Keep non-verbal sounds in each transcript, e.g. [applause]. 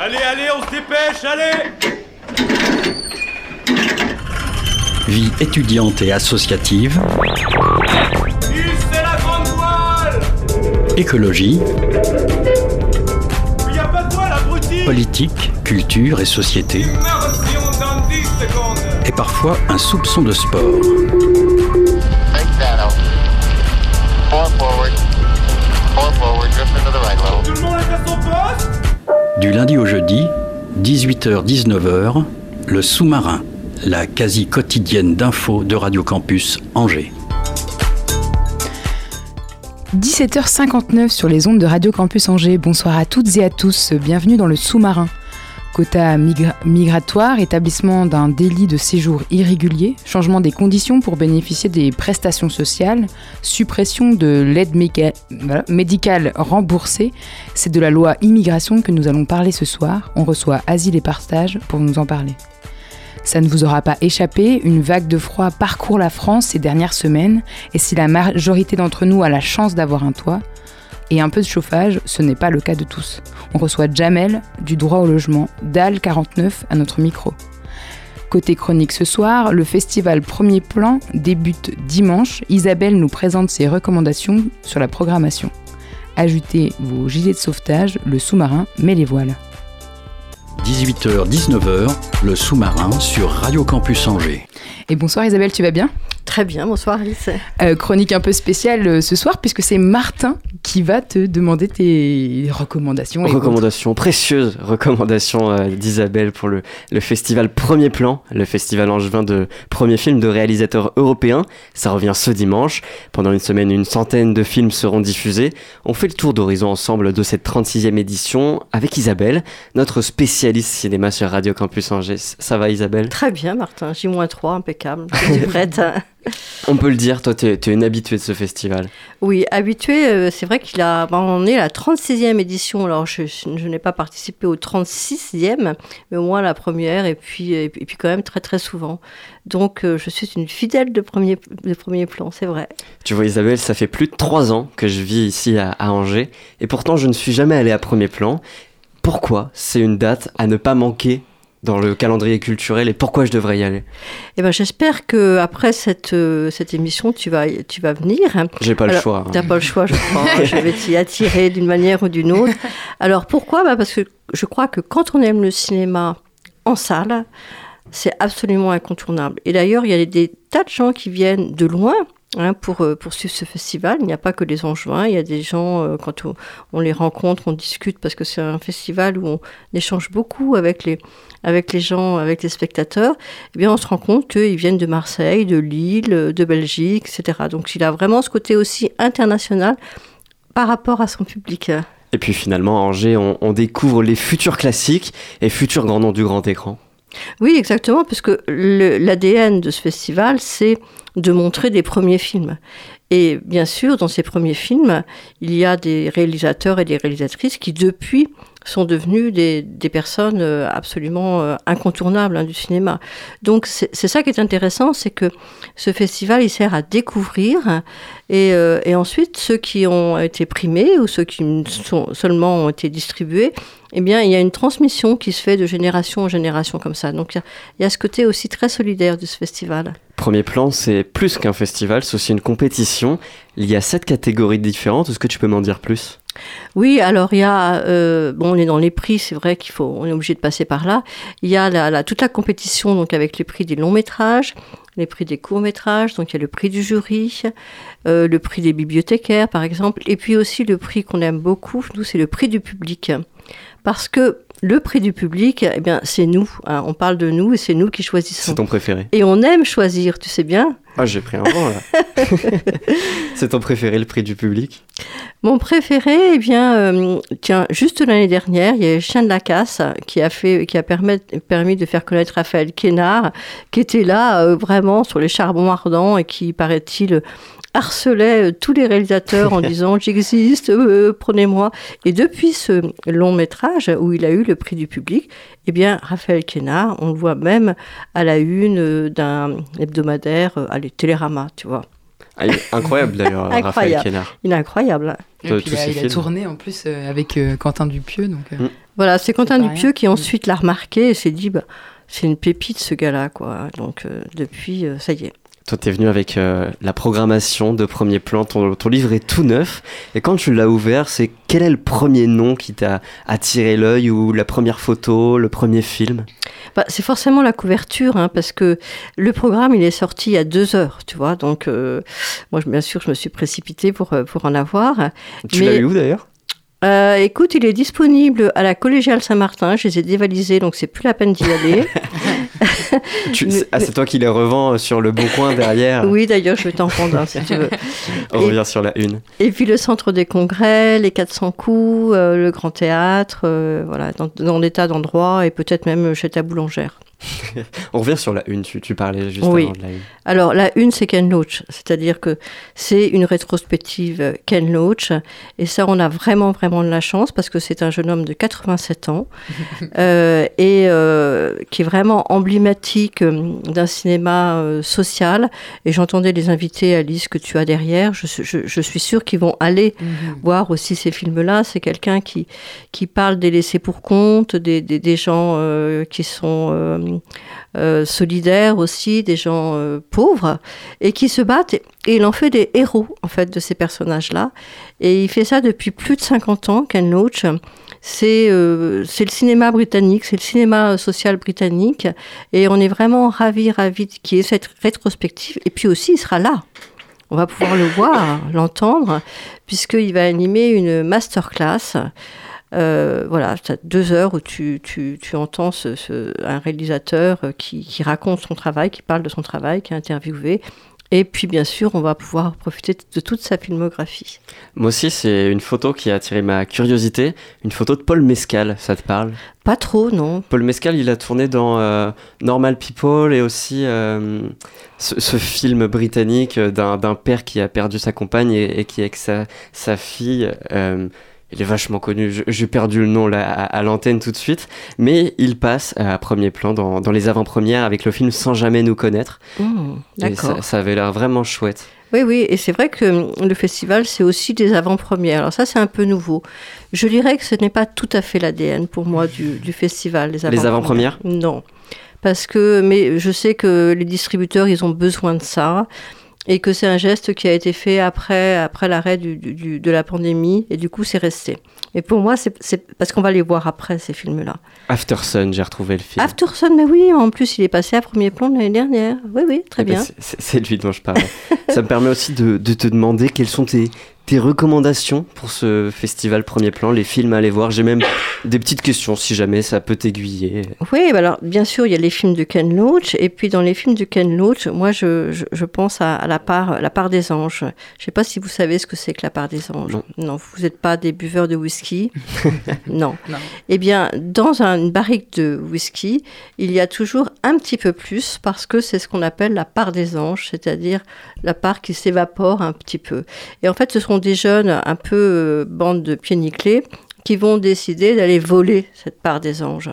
Allez, allez, on se dépêche, allez. Vie étudiante et associative, c'est la grande voile écologie, Il y a pas de voile, abruti. Politique, culture et société, Immersion dans 10 secondes et parfois un soupçon de sport. Du lundi au jeudi, 18h-19h, le sous-marin, la quasi quotidienne d'infos de Radio Campus Angers. 17h59 sur les ondes de Radio Campus Angers. Bonsoir à toutes et à tous. Bienvenue dans le sous-marin. Quota migra- migratoire, établissement d'un délit de séjour irrégulier, changement des conditions pour bénéficier des prestations sociales, suppression de l'aide médicale remboursée. C'est de la loi immigration que nous allons parler ce soir. On reçoit Asile et Partage pour nous en parler. Ça ne vous aura pas échappé, une vague de froid parcourt la France ces dernières semaines, et si la majorité d'entre nous a la chance d'avoir un toit et un peu de chauffage, ce n'est pas le cas de tous. On reçoit Jamel du droit au logement, DAL 49 à notre micro. Côté chronique ce soir, le festival Premier Plan débute dimanche. Isabelle nous présente ses recommandations sur la programmation. Ajoutez vos gilets de sauvetage, le sous-marin met les voiles. 18h-19h, le sous-marin sur Radio Campus Angers. Et bonsoir Isabelle, tu vas bien? Très bien, bonsoir Alice. Euh, chronique un peu spéciale euh, ce soir puisque c'est Martin qui va te demander tes recommandations. et Recommandations, précieuses recommandations euh, d'Isabelle pour le, le festival Premier Plan, le festival angevin de premier film de réalisateurs européens. Ça revient ce dimanche. Pendant une semaine, une centaine de films seront diffusés. On fait le tour d'horizon ensemble de cette 36e édition avec Isabelle, notre spécialiste cinéma sur Radio Campus Angers. Ça va Isabelle? Très bien Martin, J-3, impeccable. Je suis [laughs] prête. On peut le dire, toi tu es, une habituée de ce festival. Oui, habitué, euh, c'est vrai qu'il a, ben, on est à la 36e édition, alors je, n'ai pas participé au 36e, mais au moins la première, et puis, et puis, et puis quand même très très souvent. Donc euh, je suis une fidèle de premier, de premier plan, c'est vrai. Tu vois Isabelle, ça fait plus de trois ans que je vis ici à, à Angers et pourtant je ne suis jamais allé à premier plan. Pourquoi? C'est une date à ne pas manquer dans le calendrier culturel et pourquoi je devrais y aller Et ben j'espère que après cette, euh, cette émission, tu vas, tu vas venir. J'ai pas le choix. hein. T'as pas le choix, je crois. [laughs] je vais t'y attirer d'une manière ou d'une autre. Alors pourquoi? Bah Parce que je crois que quand on aime le cinéma en salle, c'est absolument incontournable. Et d'ailleurs, il y a des tas de gens qui viennent de loin. Hein, pour, euh, pour suivre ce festival, il n'y a pas que les Angevins, il y a des gens, euh, quand on, on les rencontre, on discute, parce que c'est un festival où on échange beaucoup avec les, avec les gens, avec les spectateurs, eh bien on se rend compte qu'ils viennent de Marseille, de Lille, de Belgique, etc. Donc il a vraiment ce côté aussi international par rapport à son public. Et puis finalement à Angers, on, on découvre les futurs classiques et futurs grands noms du grand écran. Oui, exactement, parce que l'ADN de ce festival, c'est de montrer des premiers films. Et bien sûr, dans ces premiers films, il y a des réalisateurs et des réalisatrices qui, depuis, sont devenus des, des personnes euh, absolument euh, incontournables hein, du cinéma. Donc c'est ça qui est intéressant, c'est que ce festival, il sert à découvrir et, euh, et ensuite ceux qui ont été primés ou ceux qui seulement ont été distribués, eh bien il y a une transmission qui se fait de génération en génération comme ça. Donc il y y, a ce côté aussi très solidaire de ce festival. Premier plan, c'est plus qu'un festival, c'est aussi une compétition. Il y a sept catégories différentes. Est-ce que tu peux m'en dire plus? Oui, alors il y a, euh, bon, on est dans les prix, c'est vrai qu'il faut, on est obligé de passer par là. Il y a toute la compétition donc avec les prix des longs métrages, les prix des courts métrages, donc il y a le prix du jury, euh, le prix des bibliothécaires par exemple, et puis aussi le prix qu'on aime beaucoup, nous c'est le prix du public, parce que le prix du public, eh bien c'est nous, hein, on parle de nous et c'est nous qui choisissons. C'est ton préféré. Et on aime choisir, tu sais bien. Ah, j'ai pris un vent là. [laughs] c'est ton préféré, le prix du public? Mon préféré, eh bien, euh, tiens, juste l'année dernière, il y a eu Chien de la Casse qui a fait, qui a permis, permis de faire connaître Raphaël Quénard, qui était là euh, vraiment sur les charbons ardents et qui, paraît-il, harcelait euh, tous les réalisateurs en [laughs] disant j'existe, euh, prenez-moi. Et depuis ce long métrage où il a eu le prix du public, eh bien, Raphaël Quénard, on le voit même à la une euh, d'un hebdomadaire, allez, Télérama, tu vois. Ah, il est Incroyable d'ailleurs, [laughs] Raphaël. Quénard. Il est incroyable. Et puis il a, il tourné en plus euh, avec euh, Quentin Dupieux. Donc, euh, Mm. Voilà, c'est Quentin Dupieux rien. qui ensuite l'a remarqué et s'est dit, bah, c'est une pépite ce gars-là, quoi. Donc euh, depuis, euh, ça y est. Toi, t'es venu avec euh, la programmation de premier plan. Ton, ton livre est tout neuf. Et quand tu l'as ouvert, c'est quel est le premier nom qui t'a attiré l'œil ou la première photo, le premier film? Bah, c'est forcément la couverture, hein, parce que le programme, il est sorti il y a deux heures, tu vois. Donc, euh, moi, bien sûr, je me suis précipitée pour, euh, pour en avoir. Tu Mais- l'as eu où d'ailleurs? Euh, écoute, il est disponible à la collégiale Saint-Martin. Je les ai dévalisés, donc c'est plus la peine d'y aller. [laughs] [laughs] Tu- Ah, c'est toi qui les revends euh, sur le bon coin derrière. oui, d'ailleurs, je vais t'en prendre un si tu veux. [laughs] On revient sur la une. Et puis le centre des congrès, les 400 coups, euh, le grand théâtre, euh, voilà, dans, dans des tas d'endroits et peut-être même chez ta boulangère. [laughs] On revient sur la une. Tu, tu parlais juste Oui. avant de la une. Alors la une, c'est Ken Loach, c'est-à-dire que c'est une rétrospective Ken Loach, et ça, on a vraiment, vraiment de la chance parce que c'est un jeune homme de 87 ans [laughs] euh, et euh, qui est vraiment emblématique euh, d'un cinéma euh, social. Et j'entendais les invités, Alice, que tu as derrière. Je, suis- je- je suis sûre qu'ils vont aller voir aussi ces films-là. C'est quelqu'un qui, qui parle des laissés pour compte, des, des, des gens euh, qui sont euh, solidaires aussi, des gens euh, pauvres, et qui se battent. Et, il en fait des héros, en fait, de ces personnages-là. Et il fait ça depuis plus de 50 ans, Ken Loach. C'est euh, c'est le cinéma britannique, c'est le cinéma social britannique. Et on est vraiment ravis, ravis qu'il y ait cette rétrospective. Et puis aussi, il sera là. On va pouvoir le voir, l'entendre, puisqu'il va animer une masterclass. Euh, voilà, tu as deux heures où tu, tu, tu entends ce, ce- un réalisateur qui, qui raconte son travail, qui parle de son travail, qui est interviewé. Et puis, bien sûr, on va pouvoir profiter de toute sa filmographie. Moi aussi, c'est une photo qui a attiré ma curiosité. Une photo de Paul Mescal, ça te parle? Pas trop, non Paul Mescal, il a tourné dans euh, Normal People et aussi euh, ce, ce film britannique d'un d'un père qui a perdu sa compagne et, et qui avec sa, sa fille. Il est vachement connu, j'ai perdu le nom là, à, à l'antenne tout de suite, mais il passe à premier plan dans, dans les avant-premières avec le film Sans jamais nous connaître. Et D'accord. ça, ça avait l'air vraiment chouette. Oui, oui, et c'est vrai que hum, le festival, c'est aussi des avant-premières. Alors ça, c'est un peu nouveau. Je dirais que ce n'est pas tout à fait l'ADN pour moi du, du festival. Les Les avant-premières? Non. Parce que, mais je sais que les distributeurs, ils ont besoin de ça. Et que c'est un geste qui a été fait après, après l'arrêt du, du- du- de la pandémie. Et du coup, c'est resté. Et pour moi, c'est parce qu'on va les voir après, ces films-là. After Sun, j'ai retrouvé le film. Aftersun, mais oui, en plus, il est passé à premier plan l'année dernière. Oui, oui, très Eh ben, bien. c'est- C'est lui dont je parlais. [laughs] ça me permet aussi de, de te demander quelles sont tes, tes recommandations pour ce festival premier plan, les films à aller voir? J'ai même [coughs] des petites questions si jamais ça peut t'aiguiller. Oui, bah alors bien sûr, il y a les films de Ken Loach, et puis dans les films de Ken Loach, moi je, je, je pense à, à la, part, la part des anges. Je ne sais pas si vous savez ce que c'est que la part des anges. Non. vous n'êtes pas des buveurs de whisky? [laughs] non. Non. Eh bien, dans un- une barrique de whisky, il y a toujours un petit peu plus parce que c'est ce qu'on appelle la part des anges, c'est-à-dire la part qui s'évapore un petit peu. Et en fait, ce seront des jeunes un peu euh, bande de pieds nickelés qui vont décider d'aller voler cette part des anges.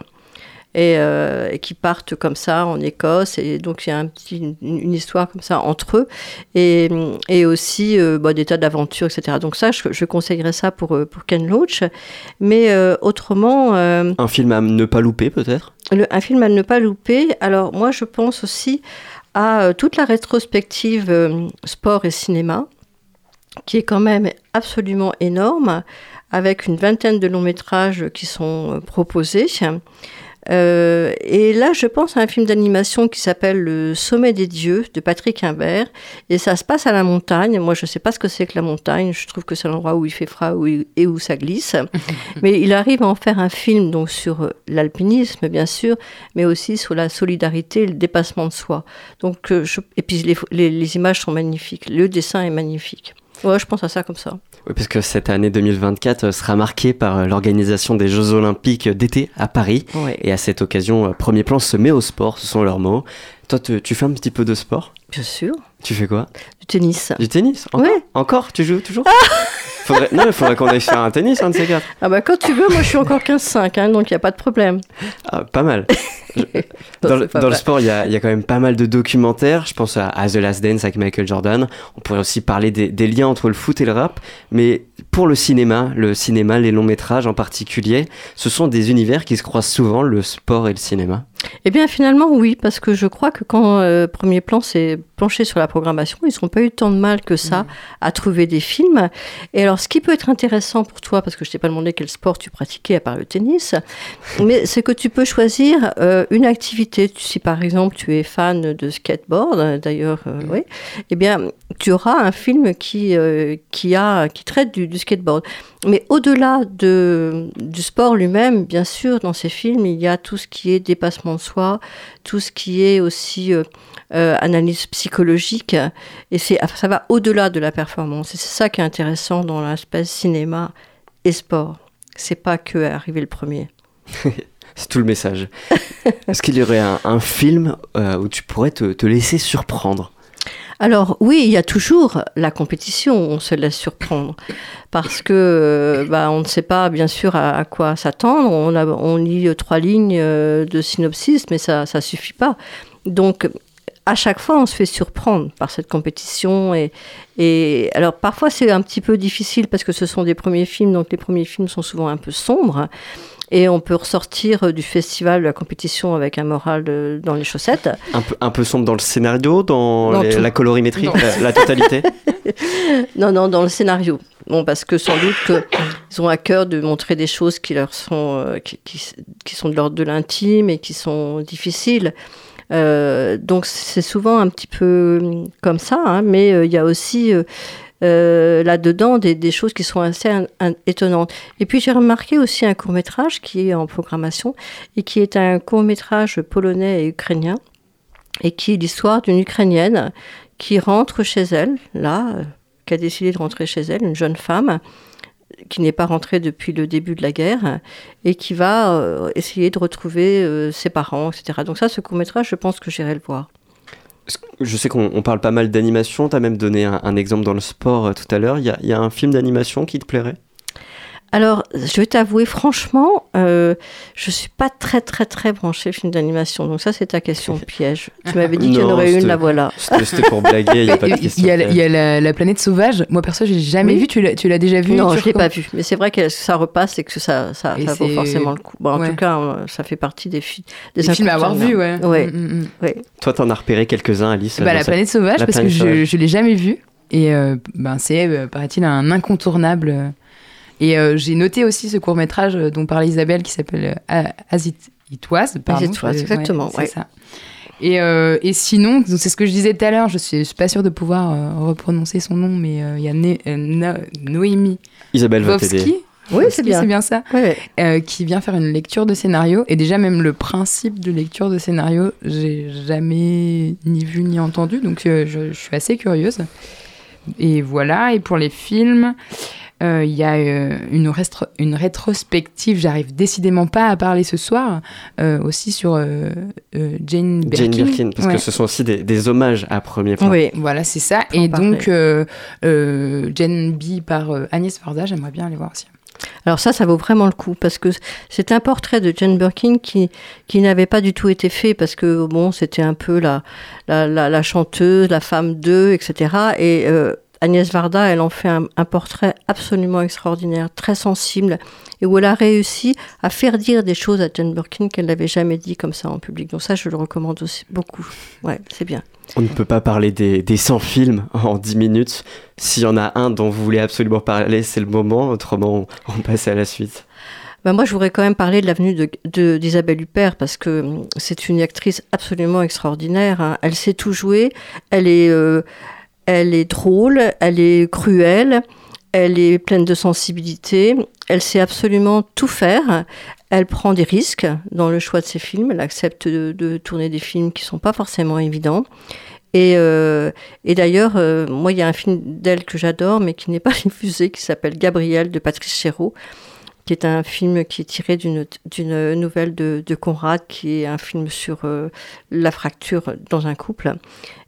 Et, euh, et qui partent comme ça en Écosse. Et donc, il y a un petit, une, une histoire comme ça entre eux. Et, et aussi euh, bah, des tas d'aventures, etc. Donc, ça, je, je conseillerais ça pour, pour Ken Loach. Mais euh, autrement, Un film à ne pas louper peut-être? Un film à ne pas louper. Alors, moi, je pense aussi à toute la rétrospective sport et cinéma, qui est quand même absolument énorme, avec une vingtaine de longs métrages qui sont euh, proposés. Euh, et là, je pense à un film d'animation qui s'appelle Le Sommet des Dieux de Patrick Imbert. Et ça se passe à la montagne. Moi, je ne sais pas ce que c'est que la montagne. Je trouve que c'est l'endroit où il fait froid et où ça glisse. [laughs] mais il arrive à en faire un film donc sur euh, l'alpinisme, bien sûr, mais aussi sur la solidarité et le dépassement de soi. Donc, je- et puis les, les- les images sont magnifiques. Le dessin est magnifique. Ouais, je pense à ça comme ça. Oui, parce que cette année 2024 euh, sera marquée par euh, l'organisation des Jeux Olympiques d'été à Paris. Ouais. Et à cette occasion, euh, Premier Plan se met au sport, ce sont leurs mots. Toi, tu, tu fais un petit peu de sport Bien sûr. Tu fais quoi Du tennis. Du tennis Encore Ouais. Encore Tu joues toujours faudrait... Non, il faudrait qu'on aille faire un tennis, un de ces quatre. Ah bah quand tu veux, moi je suis encore 15-5, hein, donc il n'y a pas de problème. Ah, pas mal. [laughs] Dans, Non, le, c'est pas dans le vrai. sport, il y, a, il y a quand même pas mal de documentaires. Je pense à, à The Last Dance avec Michael Jordan. On pourrait aussi parler des, des liens entre le foot et le rap. Mais pour le cinéma, le cinéma, les longs métrages en particulier, ce sont des univers qui se croisent souvent, le sport et le cinéma. Eh bien, finalement, oui, parce que je crois que quand euh, Premier Plan s'est penché sur la programmation, ils n'ont pas eu tant de mal que ça à trouver des films. Et alors, ce qui peut être intéressant pour toi, parce que je t'ai pas demandé quel sport tu pratiquais à part le tennis, [laughs] mais c'est que tu peux choisir euh, une activité. Si par exemple tu es fan de skateboard, d'ailleurs, euh, oui, eh bien, tu auras un film qui, euh, qui, a, qui traite du, skateboard. Mais au-delà de, du sport lui-même, bien sûr, dans ces films, il y a tout ce qui est dépassement de soi, tout ce qui est aussi euh, euh, analyse psychologique. Et c'est, ça va au-delà de la performance. Et c'est ça qui est intéressant dans l'aspect cinéma et sport. C'est pas que arriver le premier. [laughs] C'est tout le message. Est-ce qu'il y aurait un, film où tu pourrais te laisser surprendre? Alors oui, il y a toujours la compétition, on se laisse surprendre parce que bah, on ne sait pas bien sûr à, quoi s'attendre. On, lit trois lignes euh, de synopsis, mais ça ça suffit pas. Donc à chaque fois, on se fait surprendre par cette compétition et, et alors parfois c'est un petit peu difficile parce que ce sont des premiers films, donc les premiers films sont souvent un peu sombres. Et on peut ressortir euh, du festival de la compétition avec un moral dans les chaussettes. un peu, un peu sombre dans le scénario, dans Dans les- tout. la colorimétrie, la, la totalité [laughs] Non, non, dans le scénario. Bon, parce que sans doute qu'ils ont à cœur de montrer des choses qui leur sont, euh, qui, qui- qui sont de l'ordre de l'intime et qui sont difficiles. Euh, donc c'est souvent un petit peu hum, comme ça, hein, mais euh, il y a aussi euh, là-dedans des, choses qui sont assez étonnantes. Et puis j'ai remarqué aussi un court métrage qui est en programmation et qui est un court métrage polonais et ukrainien et qui est l'histoire d'une Ukrainienne qui rentre chez elle, là, qui a décidé de rentrer chez elle, une jeune femme qui n'est pas rentrée depuis le début de la guerre et qui va euh, essayer de retrouver euh, ses parents, etc. Donc ça, ce court-métrage, je pense que j'irai le voir. Je sais qu'on on parle pas mal d'animation, tu as même donné un, exemple dans le sport euh, tout à l'heure. Il y a un film d'animation qui te plairait? Alors, je vais t'avouer, franchement, euh, je suis pas très, très, très branchée film d'animation. Donc ça, c'est ta question [laughs] piège. Tu m'avais dit qu'il y en aurait une, la voilà. C'était pour blaguer, il n'y a pas de [laughs] Il question. y a, la- il y a la, la planète sauvage. Moi, perso, j'ai jamais Oui. vu. Tu l'as, tu l'as déjà vu non, je l'ai recommandes pas vu. Mais c'est vrai que ça repasse et que ça, ça, Et ça vaut forcément le coup. Bon, en ouais. tout cas, euh, ça fait partie des, fi- des Des films à avoir vu, incontournables. ouais. Ouais. Mm, mm, mm. ouais. Toi, t'en as repéré quelques-uns, Alice Bah, la planète sauvage, La parce que planète je, sauvage. je l'ai jamais vu. Et euh, ben, c'est, euh, paraît-il, un incontournable. Et euh, j'ai noté aussi ce court-métrage euh, dont parlait Isabelle qui s'appelle euh, As It, It Was. pardon, It Was, je- exactement, c'est ouais. ça. Et, euh, et sinon, c'est ce que je disais tout à l'heure, je suis, je suis pas sûre de pouvoir euh, reprononcer son nom, mais euh, il y a Né- Noémie Isabelle. Vovsky. Oui, c'est bien. Ça. Ouais. euh, qui vient faire une lecture de scénario. Et déjà, même le principe de lecture de scénario, j'ai jamais ni vu ni entendu. Donc, euh, je, je suis assez curieuse. Et voilà. Et pour les films, euh, il y a euh, une, une rétrospective. J'arrive décidément pas à parler ce soir. euh, aussi sur euh, euh, Jane Birkin. Jane Birkin, parce Ouais. que ce sont aussi des, des hommages à premier plan. Oui. Voilà, c'est ça. Et donc, euh, euh, Jane B par euh, Agnès Varda, j'aimerais bien aller voir aussi. Alors ça, ça vaut vraiment le coup parce que c'est un portrait de Jane Birkin qui, qui n'avait pas du tout été fait parce que bon, c'était un peu la, la, la, la chanteuse, la femme d'eux, etc. Et euh, Agnès Varda, elle en fait un, un portrait absolument extraordinaire, très sensible, et où elle a réussi à faire dire des choses à Jane Birkin qu'elle n'avait jamais dit comme ça en public. Donc ça, je le recommande aussi beaucoup. Ouais, c'est bien. On ne peut pas parler des, des 100 films en 10 minutes. S'il y en a un dont vous voulez absolument parler, c'est le moment. Autrement, on, on passe à la suite. Bah, moi, je voudrais quand même parler de l'avenue de- de- d'Isabelle Huppert parce que hum, c'est une actrice absolument extraordinaire. hein. Elle sait tout jouer. Elle est, euh, elle est drôle, elle est cruelle, elle est pleine de sensibilité. Elle sait absolument tout faire. Elle prend des risques dans le choix de ses films. Elle accepte de, tourner des films qui sont pas forcément évidents. Et, euh, d'ailleurs, euh, moi, il y a un film d'elle que j'adore, mais qui n'est pas [laughs] diffusé, qui s'appelle Gabriel de Patrice Chéreau qui est un film qui est tiré d'une nouvelle de, de Conrad, qui est un film sur euh, la fracture dans un couple.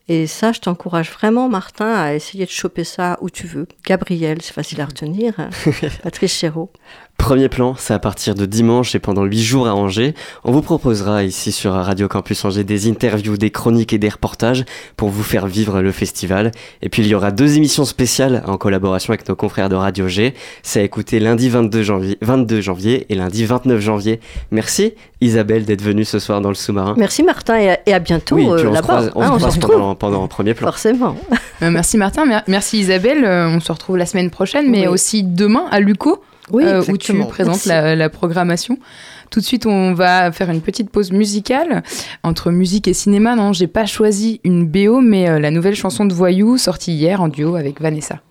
Et ça, je t'encourage vraiment, Martin, à essayer de choper ça où tu veux. Gabriel, c'est facile à retenir. [laughs] Patrice Chéreau. Premier plan, c'est à partir de dimanche et pendant 8 jours à Angers. On vous proposera ici sur Radio Campus Angers des interviews, des chroniques et des reportages pour vous faire vivre le festival. Et puis il y aura deux émissions spéciales en collaboration avec nos confrères de Radio G. C'est à écouter lundi 22 janvier, 22 janvier et lundi 29 janvier. Merci Isabelle d'être venue ce soir dans le sous-marin. Merci Martin et à, et à bientôt Oui, puis euh, on se là-bas. croise, on Hein, se on croise se retrouve. Pendant, pendant premier plan. Forcément. Euh, merci Martin, mer- merci Isabelle. Euh, on se retrouve la semaine prochaine, mais Oui. aussi demain à Luco, Oui, euh, où tu présentes la, la programmation. Tout de suite, on va faire une petite pause musicale entre musique et cinéma. Non, j'ai pas choisi une BO, mais euh, la nouvelle chanson de Voyou sortie hier en duo avec Vanessa.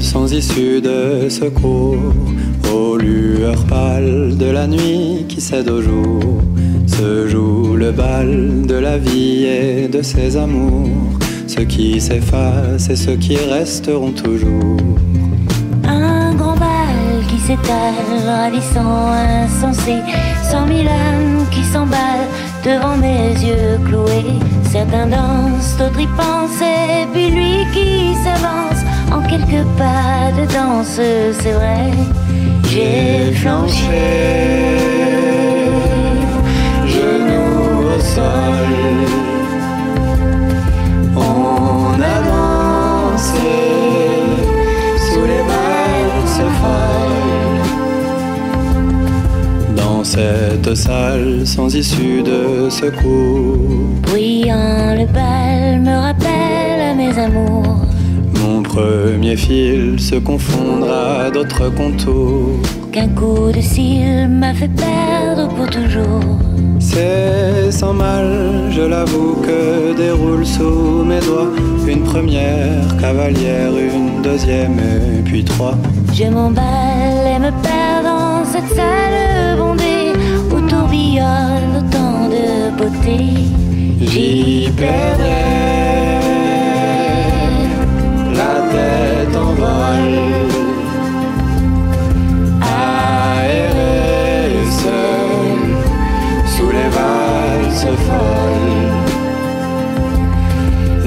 Sans issue de secours, aux lueurs pâles de la nuit qui cède au jour, se joue le bal de la vie et de ses amours, ceux qui s'effacent et ceux qui resteront toujours. Un grand bal qui s'étale, ravissant, insensé. Cent mille âmes qui s'emballent devant mes yeux cloués. Certains dansent, d'autres y pensent, et puis lui qui s'avance en quelques pas de danse, c'est vrai. J'ai flanché, Genoux au sol, on a dansé sous les valses folles. Dans cette salle sans issue de secours, bruyant le bal me rappelle mes amours. Premier fil se confondra d'autres contours. Qu'un coup de cils m'a fait perdre pour toujours. C'est sans mal, je l'avoue, que déroule sous mes doigts une première cavalière, une deuxième et puis trois. Je m'emballe et me perds dans cette salle bondée où tourbillonne autant de beauté. J'y perdrai tête en vol, aéré seul sous les valses folles.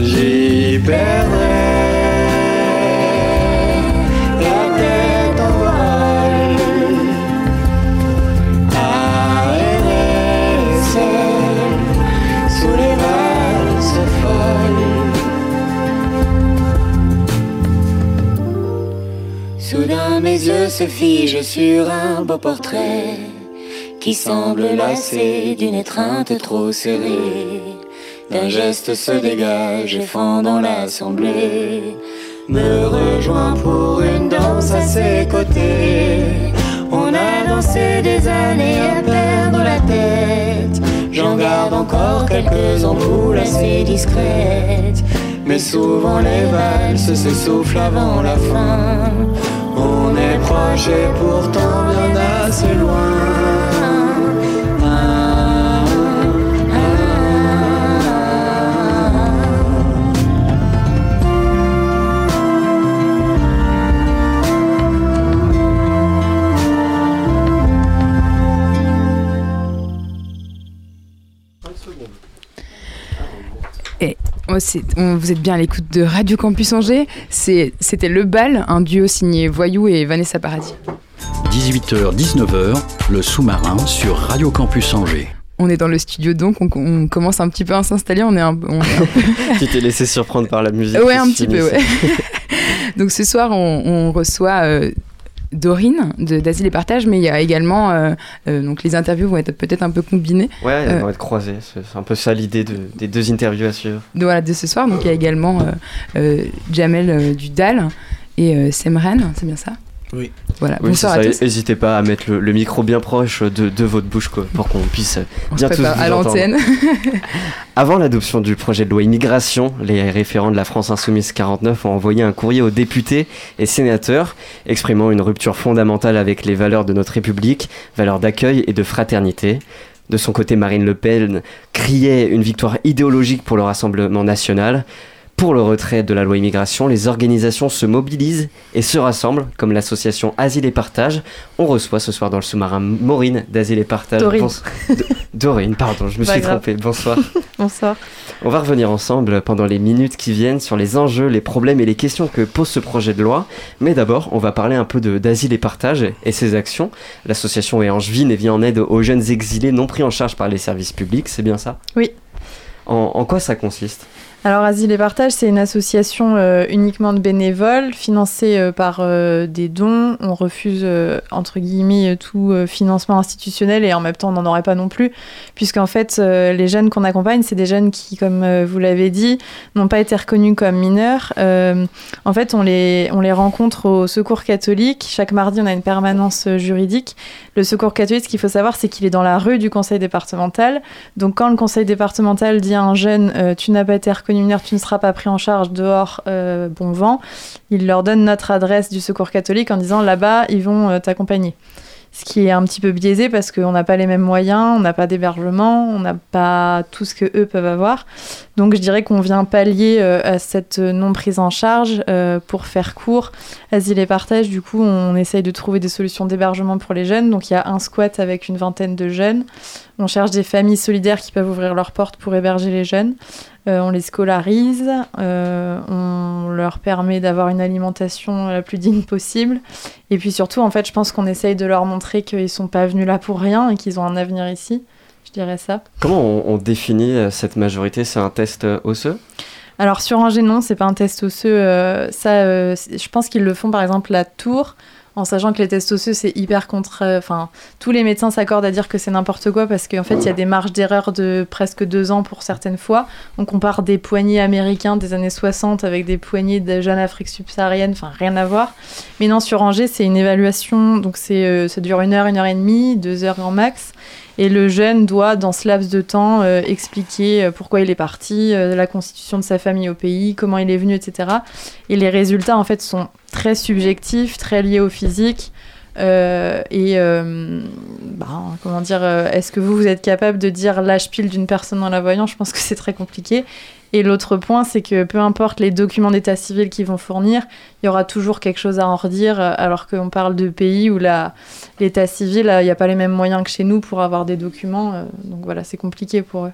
J'y perdrai se figent sur un beau portrait qui semble lassé d'une étreinte trop serrée. D'un geste se dégage et fend dans l'assemblée. me rejoint pour une danse à ses côtés. On a dansé des années à perdre la tête. J'en garde encore quelques ampoules assez discrètes. Mais souvent les valses s'essoufflent avant la fin. Et pourtant bien assez loin. On- vous êtes bien à l'écoute de Radio Campus Angers. C'est- C'était Le Bal, un duo signé Voyou et Vanessa Paradis. 18h-19h, le sous-marin sur Radio Campus Angers. On est dans le studio donc, on, on commence un petit peu à s'installer. On est un, on est un [laughs] tu t'es laissé surprendre par la musique. Ouais, un petit peu, ouais. [laughs] Donc ce soir, on, on reçoit euh, Dorine de d'Asile et Partage, mais il y a également, euh, euh, donc les interviews vont être peut-être un peu combinées. Ouais, elles Euh, vont être croisées. C'est un peu ça l'idée de- des deux interviews à suivre. de, voilà, de ce soir. Donc il y a également Jamel euh, du DAL et Semren, c'est bien ça? Oui. Voilà, Oui, bonsoir à ça. tous. N'hésitez pas à mettre le, le micro bien proche de, de votre bouche quoi, pour qu'on puisse On bien se tous vous à l'antenne. [laughs] Avant l'adoption du projet de loi immigration, les référents de la France Insoumise 49 ont envoyé un courrier aux députés et sénateurs exprimant une rupture fondamentale avec les valeurs de notre République, valeurs d'accueil et de fraternité. De son côté, Marine Le Pen criait une victoire idéologique pour le Rassemblement national. Pour le retrait de la loi immigration, les organisations se mobilisent et se rassemblent, comme l'association Asile et Partage. On reçoit ce soir dans le sous-marin Maureen d'Asile et Partage. Dorine. Dorine, pardon, je me Pas suis grave. trompé. Bonsoir. [laughs] Bonsoir. On va revenir ensemble pendant les minutes qui viennent sur les enjeux, les problèmes et les questions que pose ce projet de loi. Mais d'abord, on va parler un peu d'Asile et Partage et ses actions. L'association est angevine et vient en aide aux jeunes exilés non pris en charge par les services publics, c'est bien ça? Oui. En, en quoi ça consiste? Alors Asile et Partage, c'est une association euh, uniquement de bénévoles, financée euh, par euh, des dons. On refuse, entre guillemets, tout financement institutionnel et en même temps, on n'en aurait pas non plus, puisqu'en fait, les jeunes qu'on accompagne, c'est des jeunes qui, comme vous l'avez dit, n'ont pas été reconnus comme mineurs. En fait, on les, on les rencontre au Secours catholique. Chaque mardi, on a une permanence juridique. Le Secours catholique, ce qu'il faut savoir, c'est qu'il est dans la rue du conseil départemental. Donc quand le conseil départemental dit à un jeune tu n'as pas été reconnu tu ne seras pas pris en charge dehors, euh, bon vent, il leur donne notre adresse du secours catholique en disant là-bas ils vont euh, t'accompagner. Ce qui est un petit peu biaisé parce qu'on n'a pas les mêmes moyens, on n'a pas d'hébergement, on n'a pas tout ce que eux peuvent avoir. Donc je dirais qu'on vient pallier euh, à cette non prise en charge pour faire court. Asile et partage, du coup, on essaye de trouver des solutions d'hébergement pour les jeunes. Donc il y a un squat avec une vingtaine de jeunes. On cherche des familles solidaires qui peuvent ouvrir leurs portes pour héberger les jeunes. Euh, on les scolarise, euh, on leur permet d'avoir une alimentation la plus digne possible. Et puis surtout, en fait, je pense qu'on essaye de leur montrer qu'ils sont pas venus là pour rien et qu'ils ont un avenir ici. Je dirais ça. Comment on, on définit euh, cette majorité? C'est un test osseux? Alors sur Angers, non, c'est pas un test osseux. euh, ça, je pense qu'ils le font par exemple à Tours, en sachant que les tests osseux c'est hyper contre. Enfin, tous les médecins s'accordent à dire que c'est n'importe quoi parce qu'en fait il y a des marges d'erreur de presque deux ans pour certaines fois. On compare des poignets américains des années 60 avec des poignets de jeunes Afrique subsaharienne, enfin rien à voir. Mais non, sur Angers c'est une évaluation, donc c'est euh, ça dure une heure, une heure et demie, deux heures en max. Et le jeune doit, dans ce laps de temps, euh, expliquer euh, pourquoi il est parti, euh, la constitution de sa famille au pays, comment il est venu, etc. Et les résultats, en fait, sont très subjectifs, très liés au physique. Et bah, comment dire, est-ce que vous, vous êtes capable de dire l'âge pile d'une personne en la voyant Je pense que c'est très compliqué. Et l'autre point, c'est que peu importe les documents d'état civil qu'ils vont fournir, il y aura toujours quelque chose à en redire, euh, alors qu'on parle de pays où l'état civil, euh, il n'y a pas les mêmes moyens que chez nous pour avoir des documents. euh, donc voilà, c'est compliqué pour eux.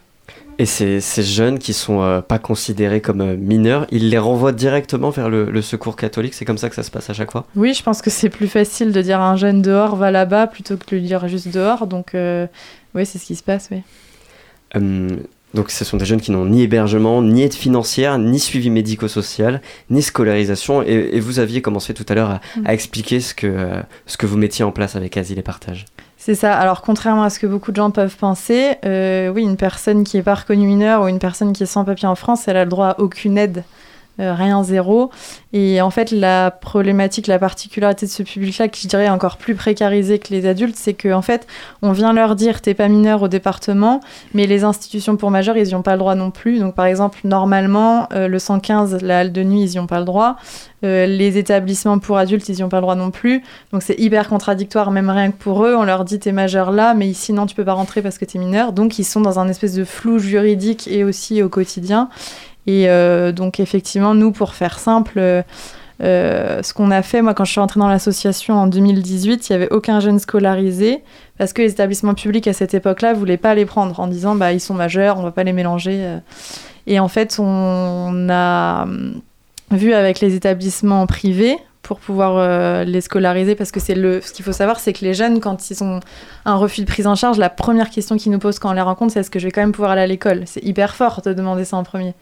Et ces, ces jeunes qui sont euh, pas considérés comme mineurs, ils les renvoient directement vers le, le secours catholique C'est comme ça que ça se passe à chaque fois? Oui, je pense que c'est plus facile de dire à un jeune dehors, va là-bas, plutôt que de lui dire juste dehors. Donc euh, oui, c'est ce qui se passe, oui. Hum, donc ce sont des jeunes qui n'ont ni hébergement, ni aide financière, ni suivi médico-social, ni scolarisation. Et, et vous aviez commencé tout à l'heure à, Mm. à expliquer ce que, euh, ce que vous mettiez en place avec Asile et Partage. C'est ça. Alors, contrairement à ce que beaucoup de gens peuvent penser, euh, oui, une personne qui est pas reconnue mineure ou une personne qui est sans papier en France, elle a le droit à aucune aide, euh, rien, zéro. Et en fait, la problématique, la particularité de ce public-là, qui je dirais encore plus précarisé que les adultes, c'est qu'en fait, on vient leur dire t'es pas mineur au département, mais les institutions pour majeurs, ils n'y ont pas le droit non plus. Donc, par exemple, normalement, euh, le 115, la halle de nuit, ils n'y ont pas le droit. Euh, les établissements pour adultes, ils n'y ont pas le droit non plus. Donc c'est hyper contradictoire, même rien que pour eux. On leur dit t'es majeur là, mais ici non, tu peux pas rentrer parce que t'es mineur. Donc ils sont dans un espèce de flou juridique et aussi au quotidien. Et euh, donc effectivement, nous, pour faire simple, euh, euh, ce qu'on a fait, moi quand je suis rentrée dans l'association en 2018, il n'y avait aucun jeune scolarisé parce que les établissements publics à cette époque-là voulaient pas les prendre en disant bah ils sont majeurs, on va pas les mélanger. Et en fait, on a hum, vu avec les établissements privés pour pouvoir euh, les scolariser parce que c'est le ce qu'il faut savoir c'est que les jeunes quand ils ont un refus de prise en charge la première question qu'ils nous posent quand on les rencontre c'est est-ce que je vais quand même pouvoir aller à l'école? C'est hyper fort de demander ça en premier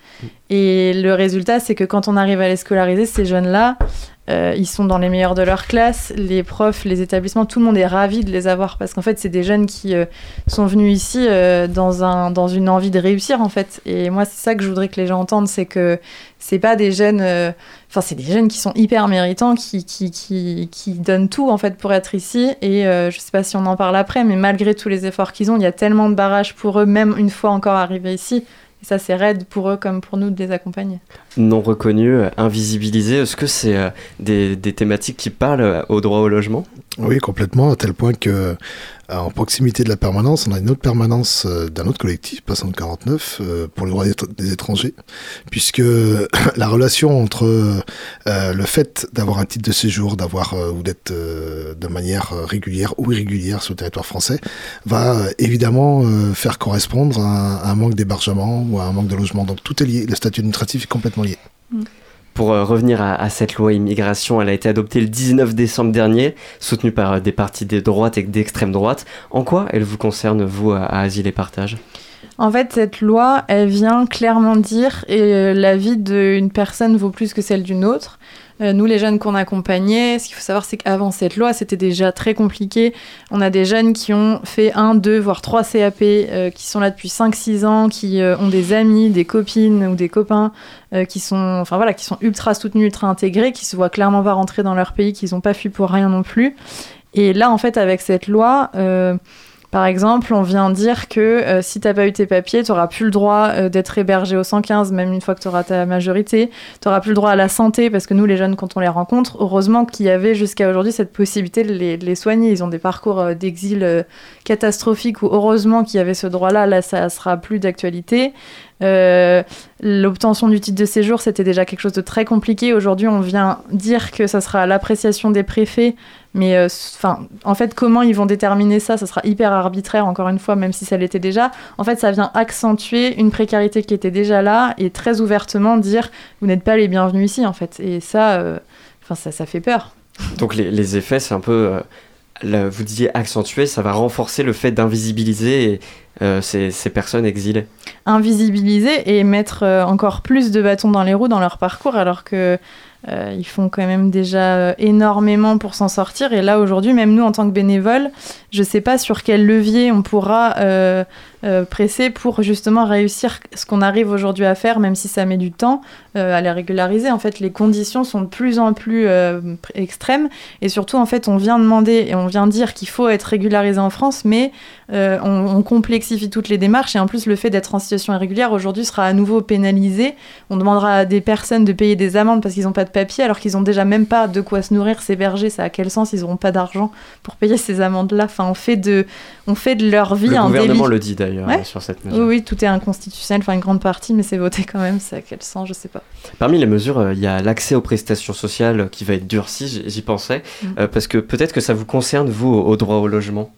Et le résultat, c'est que quand on arrive à les scolariser, ces jeunes-là, euh, ils sont dans les meilleurs de leur classe, les profs, les établissements, tout le monde est ravi de les avoir parce qu'en fait, c'est des jeunes qui euh, sont venus ici euh, dans, un, dans une envie de réussir en fait. Et moi, c'est ça que je voudrais que les gens entendent, c'est que c'est pas des jeunes, enfin, c'est des jeunes qui sont hyper méritants, qui, qui, qui, donnent tout en fait pour être ici. Et je sais pas si on en parle après, mais malgré tous les efforts qu'ils ont, il y a tellement de barrages pour eux, même une fois encore arrivés ici. Et ça, c'est raide pour eux comme pour nous de les accompagner. Non reconnus, invisibilisés, est-ce que c'est euh, des, des, thématiques qui parlent euh, au droit au logement? Oui, complètement, à tel point que en proximité de la permanence, on a une autre permanence euh, d'un autre collectif, Passant 49, pour le droit des étrangers, puisque [coughs] la relation entre le fait d'avoir un titre de séjour, d'avoir ou d'être de manière régulière ou irrégulière sur le territoire français, va évidemment faire correspondre à un, manque d'hébergement ou à un manque de logement. Donc tout est lié. Le statut administratif est complètement lié. Mm. Pour euh, revenir à, cette loi immigration, elle a été adoptée le 19 décembre dernier, soutenue par euh, des partis de droite et d'extrême droite. En quoi elle vous concerne, vous, à, Asile et Partage? En fait, cette loi, elle vient clairement dire et euh, la vie d'une personne vaut plus que celle d'une autre. Euh, nous, les jeunes qu'on accompagnait, ce qu'il faut savoir, c'est qu'avant cette loi, c'était déjà très compliqué. On a des jeunes qui ont fait un, deux, voire trois CAP, euh, qui sont là depuis 5-6 ans, qui ont des amis, des copines ou des copains qui sont, enfin voilà, qui sont ultra soutenus, ultra intégrés, qui se voient clairement pas rentrer dans leur pays, qui n'ont pas fui pour rien non plus. Et là, en fait, avec cette loi, par exemple, on vient dire que euh, si t'as pas eu tes papiers, tu n'auras plus le droit euh, d'être hébergé au 115, même une fois que tu auras ta majorité. Tu n'auras plus le droit à la santé, parce que nous, les jeunes, quand on les rencontre, heureusement qu'il y avait jusqu'à aujourd'hui cette possibilité de les, soigner. Ils ont des parcours euh, d'exil catastrophiques, où heureusement qu'il y avait ce droit-là, là, ça sera plus d'actualité. L'obtention du titre de séjour, c'était déjà quelque chose de très compliqué. Aujourd'hui, on vient dire que ça sera l'appréciation des préfets mais euh, en fait, comment ils vont déterminer ça? Ça sera hyper arbitraire, encore une fois, même si ça l'était déjà. En fait, ça vient accentuer une précarité qui était déjà là et très ouvertement dire vous n'êtes pas les bienvenus ici, en fait. Et ça, euh, ça fait peur. Donc les, les effets, c'est un peu. Euh, vous disiez accentuer, ça va renforcer le fait d'invisibiliser ces, ces, personnes exilées. Invisibiliser et mettre encore plus de bâtons dans les roues dans leur parcours, alors que euh, ils font quand même déjà euh, énormément pour s'en sortir. Et là, aujourd'hui, même nous, en tant que bénévoles, je ne sais pas sur quel levier on pourra euh, presser pour justement réussir ce qu'on arrive aujourd'hui à faire, même si ça met du temps, à les régulariser. En fait, les conditions sont de plus en plus extrêmes. Et surtout, en fait, on vient demander et on vient dire qu'il faut être régularisé en France, mais on, on, complexifie toutes les démarches. Et en plus, le fait d'être en situation irrégulière aujourd'hui sera à nouveau pénalisé. On demandera à des personnes de payer des amendes parce qu'ils n'ont pas de papier alors qu'ils ont déjà même pas de quoi se nourrir, s'héberger. Ça a quel sens? Ils n'auront pas d'argent pour payer ces amendes-là. Enfin, on fait de, on fait de leur vie un délit. Le gouvernement le sur cette mesure. Oui, oui, tout est inconstitutionnel, enfin une grande partie, mais c'est voté quand même. Ça a quel sens Je sais pas. Parmi les mesures, euh, il y a l'accès aux prestations sociales qui va être durci. J'y pensais mm. euh, parce que peut-être que ça vous concerne vous au, droit au logement?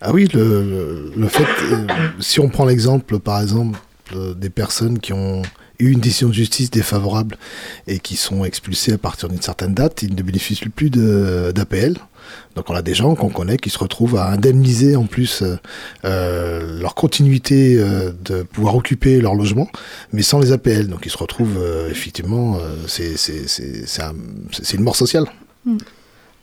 Ah oui, le, le fait, euh, si on prend l'exemple, par exemple, des personnes qui ont eu une décision de justice défavorable et qui sont expulsés à partir d'une certaine date, ils ne bénéficient plus d'APL. Donc on a des gens qu'on connaît qui se retrouvent à indemniser en plus euh, euh, leur continuité euh, de pouvoir occuper leur logement, mais sans les APL. Donc ils se retrouvent effectivement, c'est une mort sociale. Mm.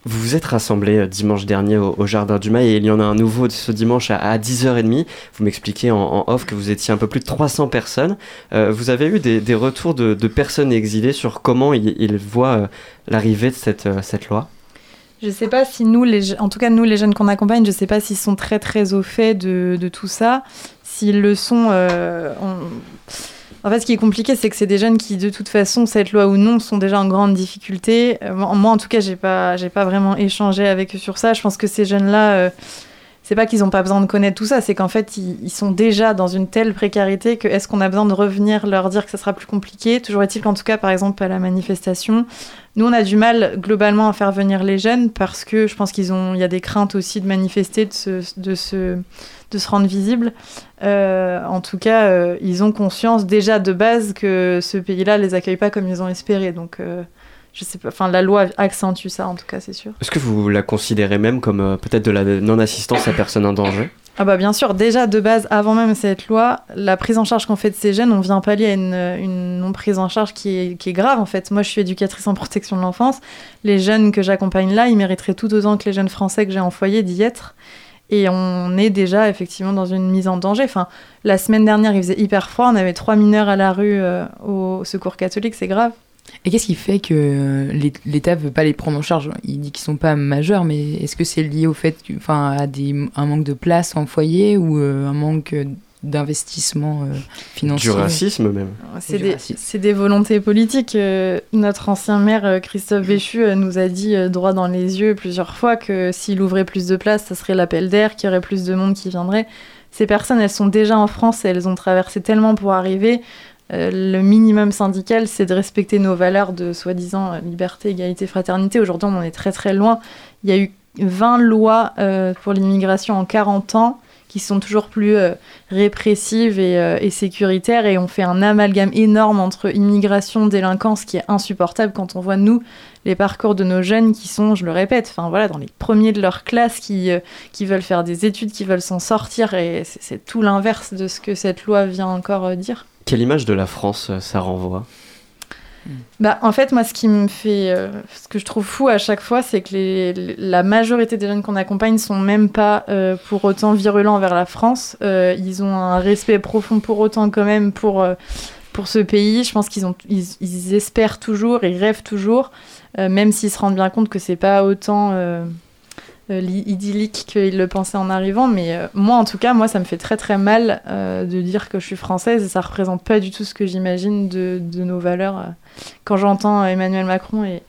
Vous vous êtes rassemblés euh, dimanche dernier au, Jardin du Mail et il y en a un nouveau ce dimanche à, 10h30. Vous m'expliquez en, off que vous étiez un peu plus de 300 personnes. Euh, vous avez eu des, retours de, personnes exilées sur comment ils, voient euh, l'arrivée de cette, cette loi? Je sais pas si nous, les, en tout cas nous les jeunes qu'on accompagne, je sais pas s'ils sont très très au fait de, de tout ça. S'ils le sont, en fait, ce qui est compliqué, c'est que c'est des jeunes qui, de toute façon, cette loi ou non, sont déjà en grande difficulté. Euh, moi, en tout cas, j'ai pas, pas vraiment échangé avec eux sur ça. Je pense que ces jeunes-là, euh, c'est pas qu'ils ont pas besoin de connaître tout ça, c'est qu'en fait, ils, sont déjà dans une telle précarité que est-ce qu'on a besoin de revenir leur dire que ça sera plus compliqué? Toujours est-il qu'en tout cas, par exemple, à la manifestation, nous, on a du mal globalement à faire venir les jeunes parce que je pense qu'ils ont, il y a des craintes aussi de manifester, de se, de se, de se rendre visibles. Euh, en tout cas, euh, ils ont conscience déjà de base que ce pays-là les accueille pas comme ils ont espéré. Donc, euh, je sais pas. Enfin, la loi accentue ça, en tout cas, c'est sûr. Est-ce que vous la considérez même comme peut-être de la non-assistance à personne en danger? Ah bah bien sûr, déjà de base, avant même cette loi, la prise en charge qu'on fait de ces jeunes, on vient pallier à une, une non prise en charge qui est, qui est grave en fait. Moi je suis éducatrice en protection de l'enfance, les jeunes que j'accompagne là, ils mériteraient tout autant que les jeunes français que j'ai en foyer d'y être. Et on est déjà effectivement dans une mise en danger. Enfin, la semaine dernière, il faisait hyper froid, on avait trois mineurs à la rue euh, au secours catholique, c'est grave. Et qu'est-ce qui fait que euh, l'É- l'État veut pas les prendre en charge? Il dit qu'ils sont pas majeurs, mais est-ce que c'est lié au fait, enfin, à des, un manque de place en foyer ou euh, un manque euh, d'investissement euh, financier? Du racisme même. C'est des, volontés politiques. Euh, notre ancien maire Christophe Béchu nous a dit euh, droit dans les yeux plusieurs fois que s'il ouvrait plus de place, ça serait l'appel d'air, qu'il y aurait plus de monde qui viendrait. Ces personnes, elles sont déjà en France et elles ont traversé tellement pour arriver. Euh, le minimum syndical, c'est de respecter nos valeurs de soi-disant euh, liberté, égalité, fraternité. Aujourd'hui, on en est très très loin. Il y a eu 20 lois euh, pour l'immigration en 40 ans qui sont toujours plus répressives et, sécuritaires et on fait un amalgame énorme entre immigration, délinquance qui est insupportable quand on voit nous les parcours de nos jeunes qui sont, je le répète, enfin voilà, dans les premiers de leur classe qui, veulent faire des études, qui veulent s'en sortir et c'est tout l'inverse de ce que cette loi vient encore dire. Quelle image de la France euh, ça renvoie Bah, en fait, moi, ce qui me fait. euh, ce que je trouve fou à chaque fois, c'est que la majorité des jeunes qu'on accompagne sont même pas euh, pour autant virulents envers la France. Ils ont un respect profond pour autant, quand même, pour, pour ce pays. Je pense qu'ils ont, ils, ils espèrent toujours, ils rêvent toujours, même s'ils se rendent bien compte que c'est pas autant. Euh, li- idyllique qu'ils le pensaient en arrivant, mais euh, moi en tout cas, moi ça me fait très très mal euh, de dire que je suis française et ça représente pas du tout ce que j'imagine de, de nos valeurs. quand j'entends Emmanuel Macron et,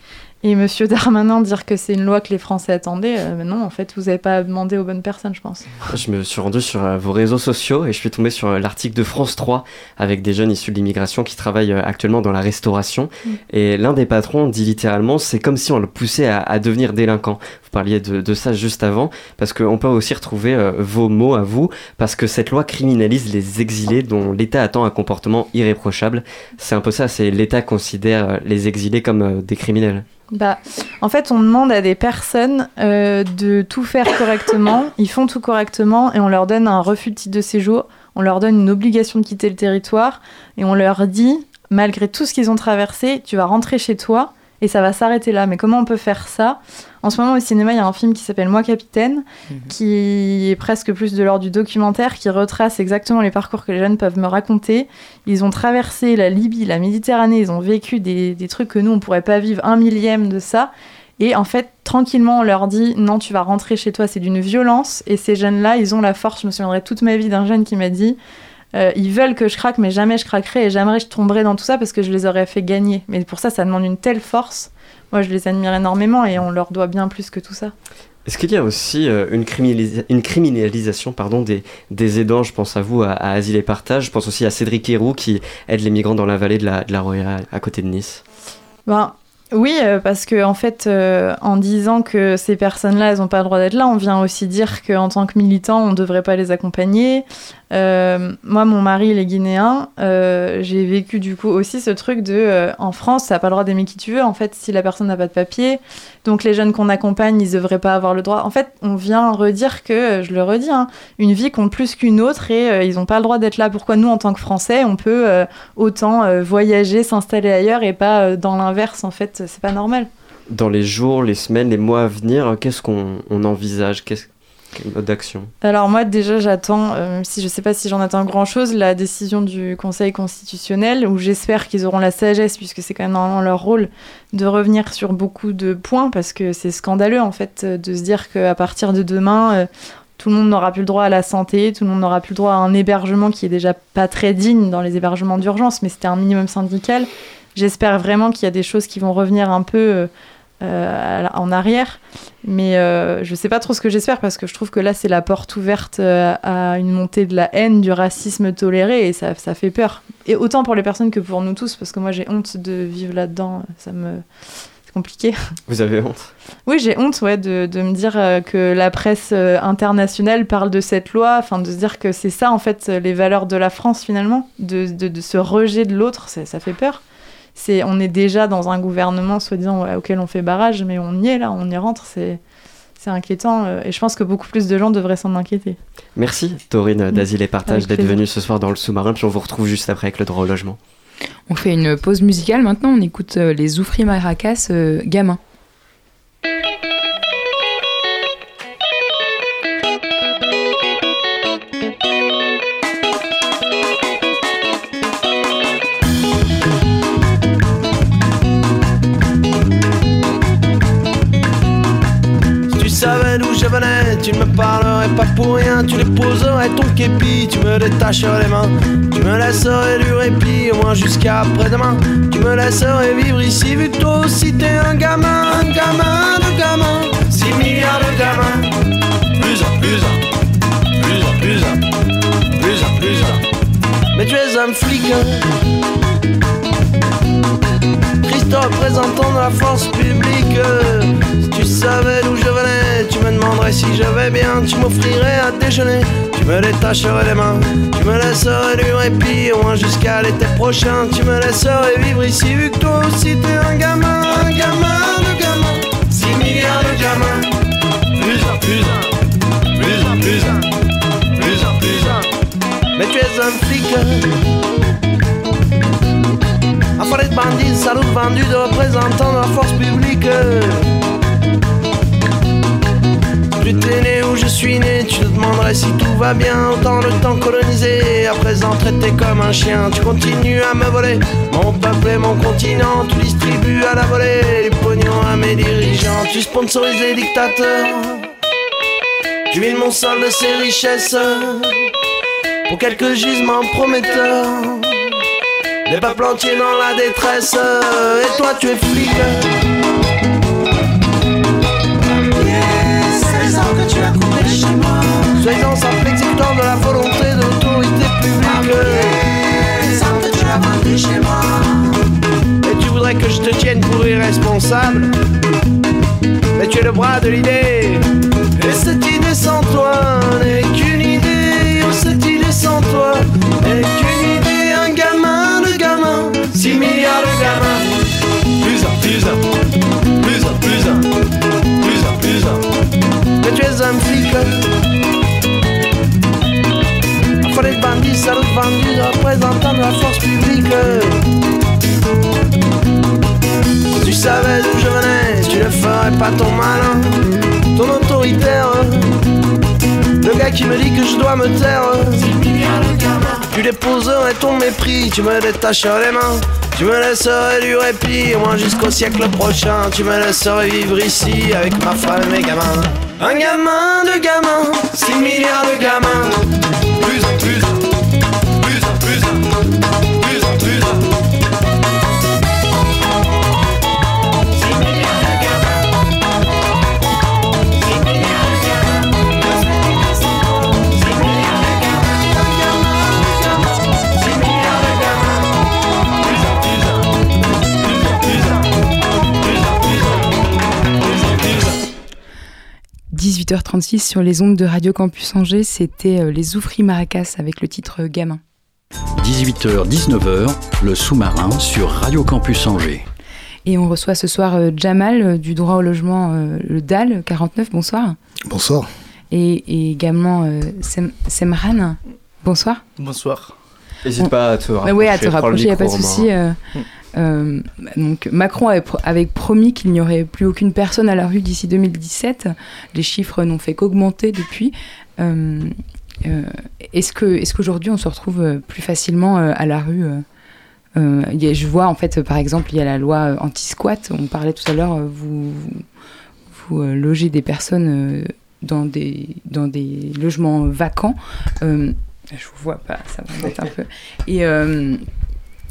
et Monsieur Darmanin dire que c'est une loi que les Français attendaient, euh, mais non, en fait, vous n'avez pas demandé aux bonnes personnes, je pense. Je me suis rendu sur euh, vos réseaux sociaux et je suis tombé sur euh, l'article de France 3 avec des jeunes issus de l'immigration qui travaillent euh, actuellement dans la restauration. Mm. Et l'un des patrons dit littéralement c'est comme si on le poussait à, à devenir délinquant. Vous parliez de, de ça juste avant parce qu'on peut aussi retrouver vos mots à vous parce que cette loi criminalise les exilés dont l'État attend un comportement irréprochable. C'est un peu ça, c'est l'État considère les exilés comme des criminels. Bah, en fait, on demande à des personnes euh, de tout faire correctement. [coughs] Ils font tout correctement et on leur donne un refus de titre de séjour. On leur donne une obligation de quitter le territoire et on leur dit, malgré tout ce qu'ils ont traversé, tu vas rentrer chez toi et ça va s'arrêter là. Mais comment on peut faire ça? En ce moment, au cinéma, il y a un film qui s'appelle Moi Capitaine, qui est presque plus de l'ordre du documentaire, qui retrace exactement les parcours que les jeunes peuvent me raconter. Ils ont traversé la Libye, la Méditerranée, ils ont vécu des, des trucs que nous, on pourrait pas vivre un millième de ça. Et en fait, tranquillement, on leur dit non, tu vas rentrer chez toi, c'est d'une violence. Et ces jeunes-là, ils ont la force. Je me souviendrai toute ma vie d'un jeune qui m'a dit euh, ils veulent que je craque, mais jamais je craquerai et jamais je tomberai dans tout ça parce que je les aurais fait gagner. Mais pour ça, ça demande une telle force. Moi, je les admire énormément et on leur doit bien plus que tout ça. Est-ce qu'il y a aussi euh, une, criminalisa- une criminalisation pardon, des, des aidants? Je pense à vous, à, à Asile et Partage. Je pense aussi à Cédric Héroux qui aide les migrants dans la vallée de la, de la Roya, à côté de Nice. Ben, oui, euh, parce que en fait, euh, en disant que ces personnes-là, elles n'ont pas le droit d'être là, on vient aussi dire qu'en tant que militant, on ne devrait pas les accompagner. Euh, moi, mon mari, il est guinéen. euh, J'ai vécu du coup aussi ce truc de, euh, en France, t'as pas le droit d'aimer qui tu veux. En fait, si la personne n'a pas de papier, donc les jeunes qu'on accompagne, ils devraient pas avoir le droit. En fait, on vient redire que, je le redis, hein, une vie compte plus qu'une autre et ils n'ont pas le droit d'être là. Pourquoi nous, en tant que Français, on peut autant voyager, s'installer ailleurs et pas dans l'inverse En fait, c'est pas normal. Dans les jours, les semaines, les mois à venir, qu'est-ce qu'on on envisage? Qu'est-ce d'action Alors moi déjà j'attends, euh, même si je sais pas si j'en attends grand chose, la décision du Conseil constitutionnel où j'espère qu'ils auront la sagesse, puisque c'est quand même normalement leur rôle, de revenir sur beaucoup de points parce que c'est scandaleux en fait euh, de se dire qu'à partir de demain, euh, tout le monde n'aura plus le droit à la santé, tout le monde n'aura plus le droit à un hébergement qui est déjà pas très digne dans les hébergements d'urgence, mais c'était un minimum syndical. J'espère vraiment qu'il y a des choses qui vont revenir un peu euh, euh, en arrière. Mais euh, je sais pas trop ce que j'espère parce que je trouve que là, c'est la porte ouverte euh, à une montée de la haine, du racisme toléré et ça, ça fait peur. Et autant pour les personnes que pour nous tous parce que moi, j'ai honte de vivre là-dedans. Ça me. C'est compliqué. Vous avez honte? Oui, j'ai honte ouais, de, de me dire euh, que la presse internationale parle de cette loi, enfin de se dire que c'est ça en fait les valeurs de la France finalement, de, de, de ce rejet de l'autre, ça, ça fait peur. C'est, on est déjà dans un gouvernement soi-disant ouais, auquel on fait barrage, mais on y est là, on y rentre, c'est, c'est inquiétant euh, et je pense que beaucoup plus de gens devraient s'en inquiéter. Merci Taurine d'Asile et Partage d'être venue ce soir dans le sous-marin, puis on vous retrouve juste après avec le droit au logement. On fait une pause musicale maintenant, on écoute euh, les Oufri Maracas euh, Gamin. Tu me parlerais pas pour rien. Tu déposerais ton képi, tu me détacherais les mains. Tu me laisserais du répit, au moins jusqu'à après-demain. Tu me laisserais vivre ici, vu que toi aussi t'es un gamin, un gamin de gamin. 6 milliards de gamins. Plus un, plus un, plus un, plus un, plus un, plus. Mais tu es un flic. hein. Christ représentant de la force publique. Si tu savais d'où je venais, tu me demanderais si je vais bien. Tu m'offrirais à déjeuner, tu me détacherais les mains. Tu me laisserais du répit, au moins jusqu'à l'été prochain. Tu me laisserais vivre ici, vu que toi aussi t'es un gamin, un gamin de gamin. 6 milliards de gamins. Plus un, plus un, plus un, plus un, plus un, plus un. Mais tu es un flic. Affaire de bandits, salaud de vendus, de représentants de la force publique. Tu t'es né où je suis né, tu te demanderais si tout va bien. Autant le temps colonisé, à présent traité comme un chien. Tu continues à me voler mon peuple et mon continent. Tu distribues à la volée les pognons à mes dirigeants. Tu sponsorises les dictateurs. Tu vides mon sol de ses richesses pour quelques gisements prometteurs. Les peuples entiers dans la détresse. Et toi tu es flic. 16 ans que tu as coupé chez moi. Exécutant de la volonté de l'autorité publique 16 ans que tu as vendu chez moi. Et tu voudrais que je te tienne pour irresponsable. Mais tu es le bras de l'idée. Et cette tu ne ferais pas ton malin, ton autoritaire. Le gars qui me dit que je dois me taire. Tu déposerais ton mépris, tu me détacherais les mains. Tu me laisserais du répit, au moins jusqu'au siècle prochain. Tu me laisserais vivre ici avec ma femme et mes gamins. Un gamin de gamins, 6 milliards de gamins. Plus un, plus 18h36 sur les ondes de Radio Campus Angers, c'était euh, les Oufri Maracas avec le titre euh, Gamin. 18h-19h, le sous-marin sur Radio Campus Angers. Et on reçoit ce soir euh, Jamal du droit au logement, le DAL 49, bonsoir. Bonsoir. Et, et également Sem- Semran, bonsoir. Bonsoir. N'hésite pas à te Bah rapprocher. ouais, à te rapprocher, il n'y a pas de souci. Euh, euh, donc Macron avait, pro- avait promis qu'il n'y aurait plus aucune personne à la rue d'ici 2017. Les chiffres n'ont fait qu'augmenter depuis. Euh, euh, est-ce que est-ce qu'aujourd'hui on se retrouve plus facilement à la rue Je vois en fait par exemple il y a la loi anti-squat. On parlait tout à l'heure. Vous logez des personnes dans des dans des logements vacants. Je vous vois pas, ça m'embête un peu. Et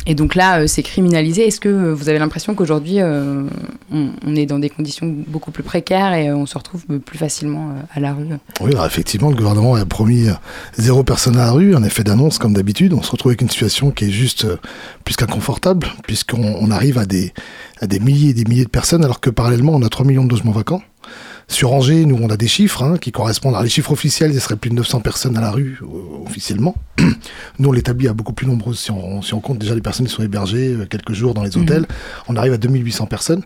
et donc là, euh, c'est criminalisé. Est-ce que euh, vous avez l'impression qu'aujourd'hui, euh, on, est dans des conditions beaucoup plus précaires et on se retrouve plus facilement à la rue? Oui, alors effectivement, le gouvernement a promis zéro personne à la rue, en effet d'annonce comme d'habitude. On se retrouve avec une situation qui est juste plus qu'inconfortable, puisqu'on on arrive à des, à des milliers et des milliers de personnes, alors que parallèlement, on a 3 millions de logements vacants. Sur Angers, nous, on a des chiffres hein, qui correspondent. Alors, les chiffres officiels, il serait plus de 900 personnes à la rue, euh, officiellement. [clears throat] Nous, on l'établit à beaucoup plus nombreuses. Si on, si on compte déjà les personnes qui sont hébergées euh, quelques jours dans les hôtels, on arrive à 2800 personnes.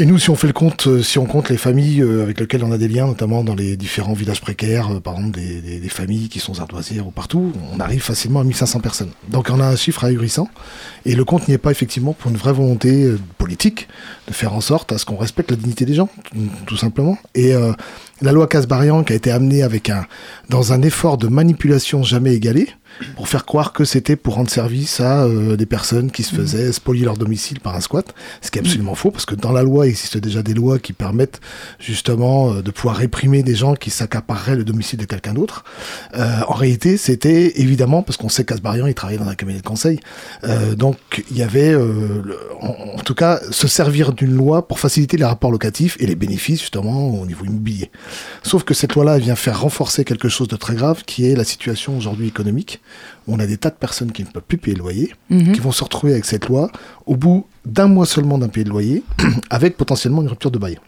Et nous, si on fait le compte, euh, si on compte les familles euh, avec lesquelles on a des liens, notamment dans les différents villages précaires, euh, par exemple des, familles qui sont ardoisières ou partout, on arrive facilement à 1500 personnes. Donc on a un chiffre ahurissant. Et le compte n'y est pas effectivement pour une vraie volonté politique de faire en sorte à ce qu'on respecte la dignité des gens, tout- simplement. Et la loi Casbarian qui a été amenée avec un, dans un effort de manipulation jamais égalé, pour faire croire que c'était pour rendre service à euh, des personnes qui se faisaient spolier leur domicile par un squat, ce qui est absolument faux, parce que dans la loi, il existe déjà des lois qui permettent justement euh, de pouvoir réprimer des gens qui s'accapareraient le domicile de quelqu'un d'autre. Euh, en réalité, c'était évidemment, parce qu'on sait qu'Asbarian, il travaillait dans un cabinet de conseil, euh, donc il y avait, euh, le- en, en tout cas, se servir d'une loi pour faciliter les rapports locatifs et les bénéfices justement au niveau immobilier. Sauf que cette loi-là elle vient faire renforcer quelque chose de très grave, qui est la situation aujourd'hui économique. On a des tas de personnes qui ne peuvent plus payer le loyer, Mhm. qui vont se retrouver avec cette loi au bout d'un mois seulement d'un payé de loyer, [clears throat] avec potentiellement une rupture de bail.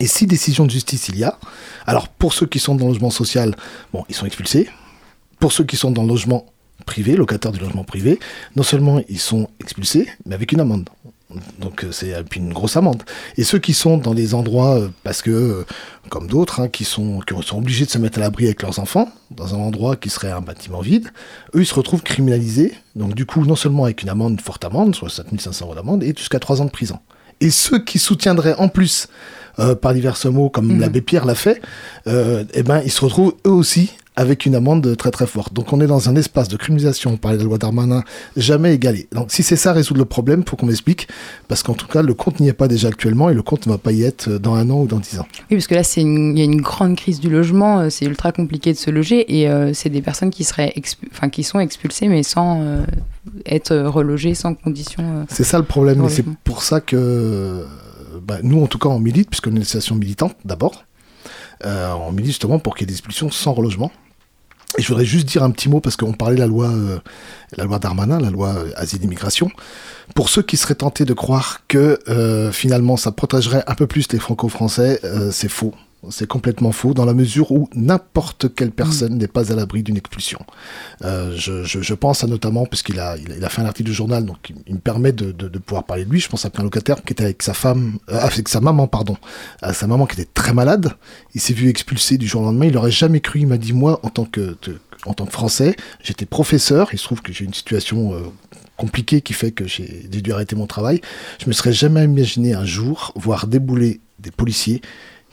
Et si décision de justice il y a, alors pour ceux qui sont dans le logement social, bon, ils sont expulsés. Pour ceux qui sont dans le logement privé, locataires du logement privé, non seulement ils sont expulsés, mais avec une amende. Donc euh, c'est une grosse amende. Et ceux qui sont dans des endroits, euh, parce que, euh, comme d'autres, hein, qui, sont, qui sont obligés de se mettre à l'abri avec leurs enfants, dans un endroit qui serait un bâtiment vide, eux, ils se retrouvent criminalisés. Donc du coup, non seulement avec une amende, une forte amende, soit 7500 euros d'amende, et jusqu'à 3 ans de prison. Et ceux qui soutiendraient en plus, euh, par divers mots, comme Mhm. l'abbé Pierre l'a fait, euh, eh ben, ils se retrouvent eux aussi avec une amende très très forte. Donc on est dans un espace de criminalisation, on parlait de la loi Darmanin, jamais égalé. Donc si c'est ça résoudre le problème, faut qu'on m'explique, parce qu'en tout cas le compte n'y est pas déjà actuellement et le compte ne va pas y être dans un an ou dans dix ans. Oui, parce que là, c'est une- il y a une grande crise du logement, euh, c'est ultra compliqué de se loger et euh, c'est des personnes qui, seraient enfin, qui sont expulsées mais sans euh, être relogées, sans conditions. euh. C'est ça le problème, et c'est pour ça que bah, nous en tout cas on milite, puisqu'on est une association militante d'abord, on milite justement pour qu'il y ait des expulsions sans relogement. Je voudrais juste dire un petit mot parce qu'on parlait de la loi, euh, la loi Darmanin, la loi euh, asile immigration. Pour ceux qui seraient tentés de croire que euh, finalement ça protégerait un peu plus les franco-français, euh, c'est faux. C'est complètement faux dans la mesure où n'importe quelle personne n'est pas à l'abri d'une expulsion. Euh, je, je, je pense à notamment, puisqu'il a, il a, fait un article du journal, donc il, il me permet de, de, de pouvoir parler de lui. Je pense à un locataire qui était avec sa femme, euh, avec sa maman, pardon, à sa maman qui était très malade. Il s'est vu expulsé du jour au lendemain. Il aurait jamais cru. Il m'a dit moi, en tant que, te- en tant que Français, j'étais professeur. Il se trouve que j'ai une situation euh, compliquée qui fait que j'ai j'ai dû arrêter mon travail. Je me serais jamais imaginé un jour voir débouler des policiers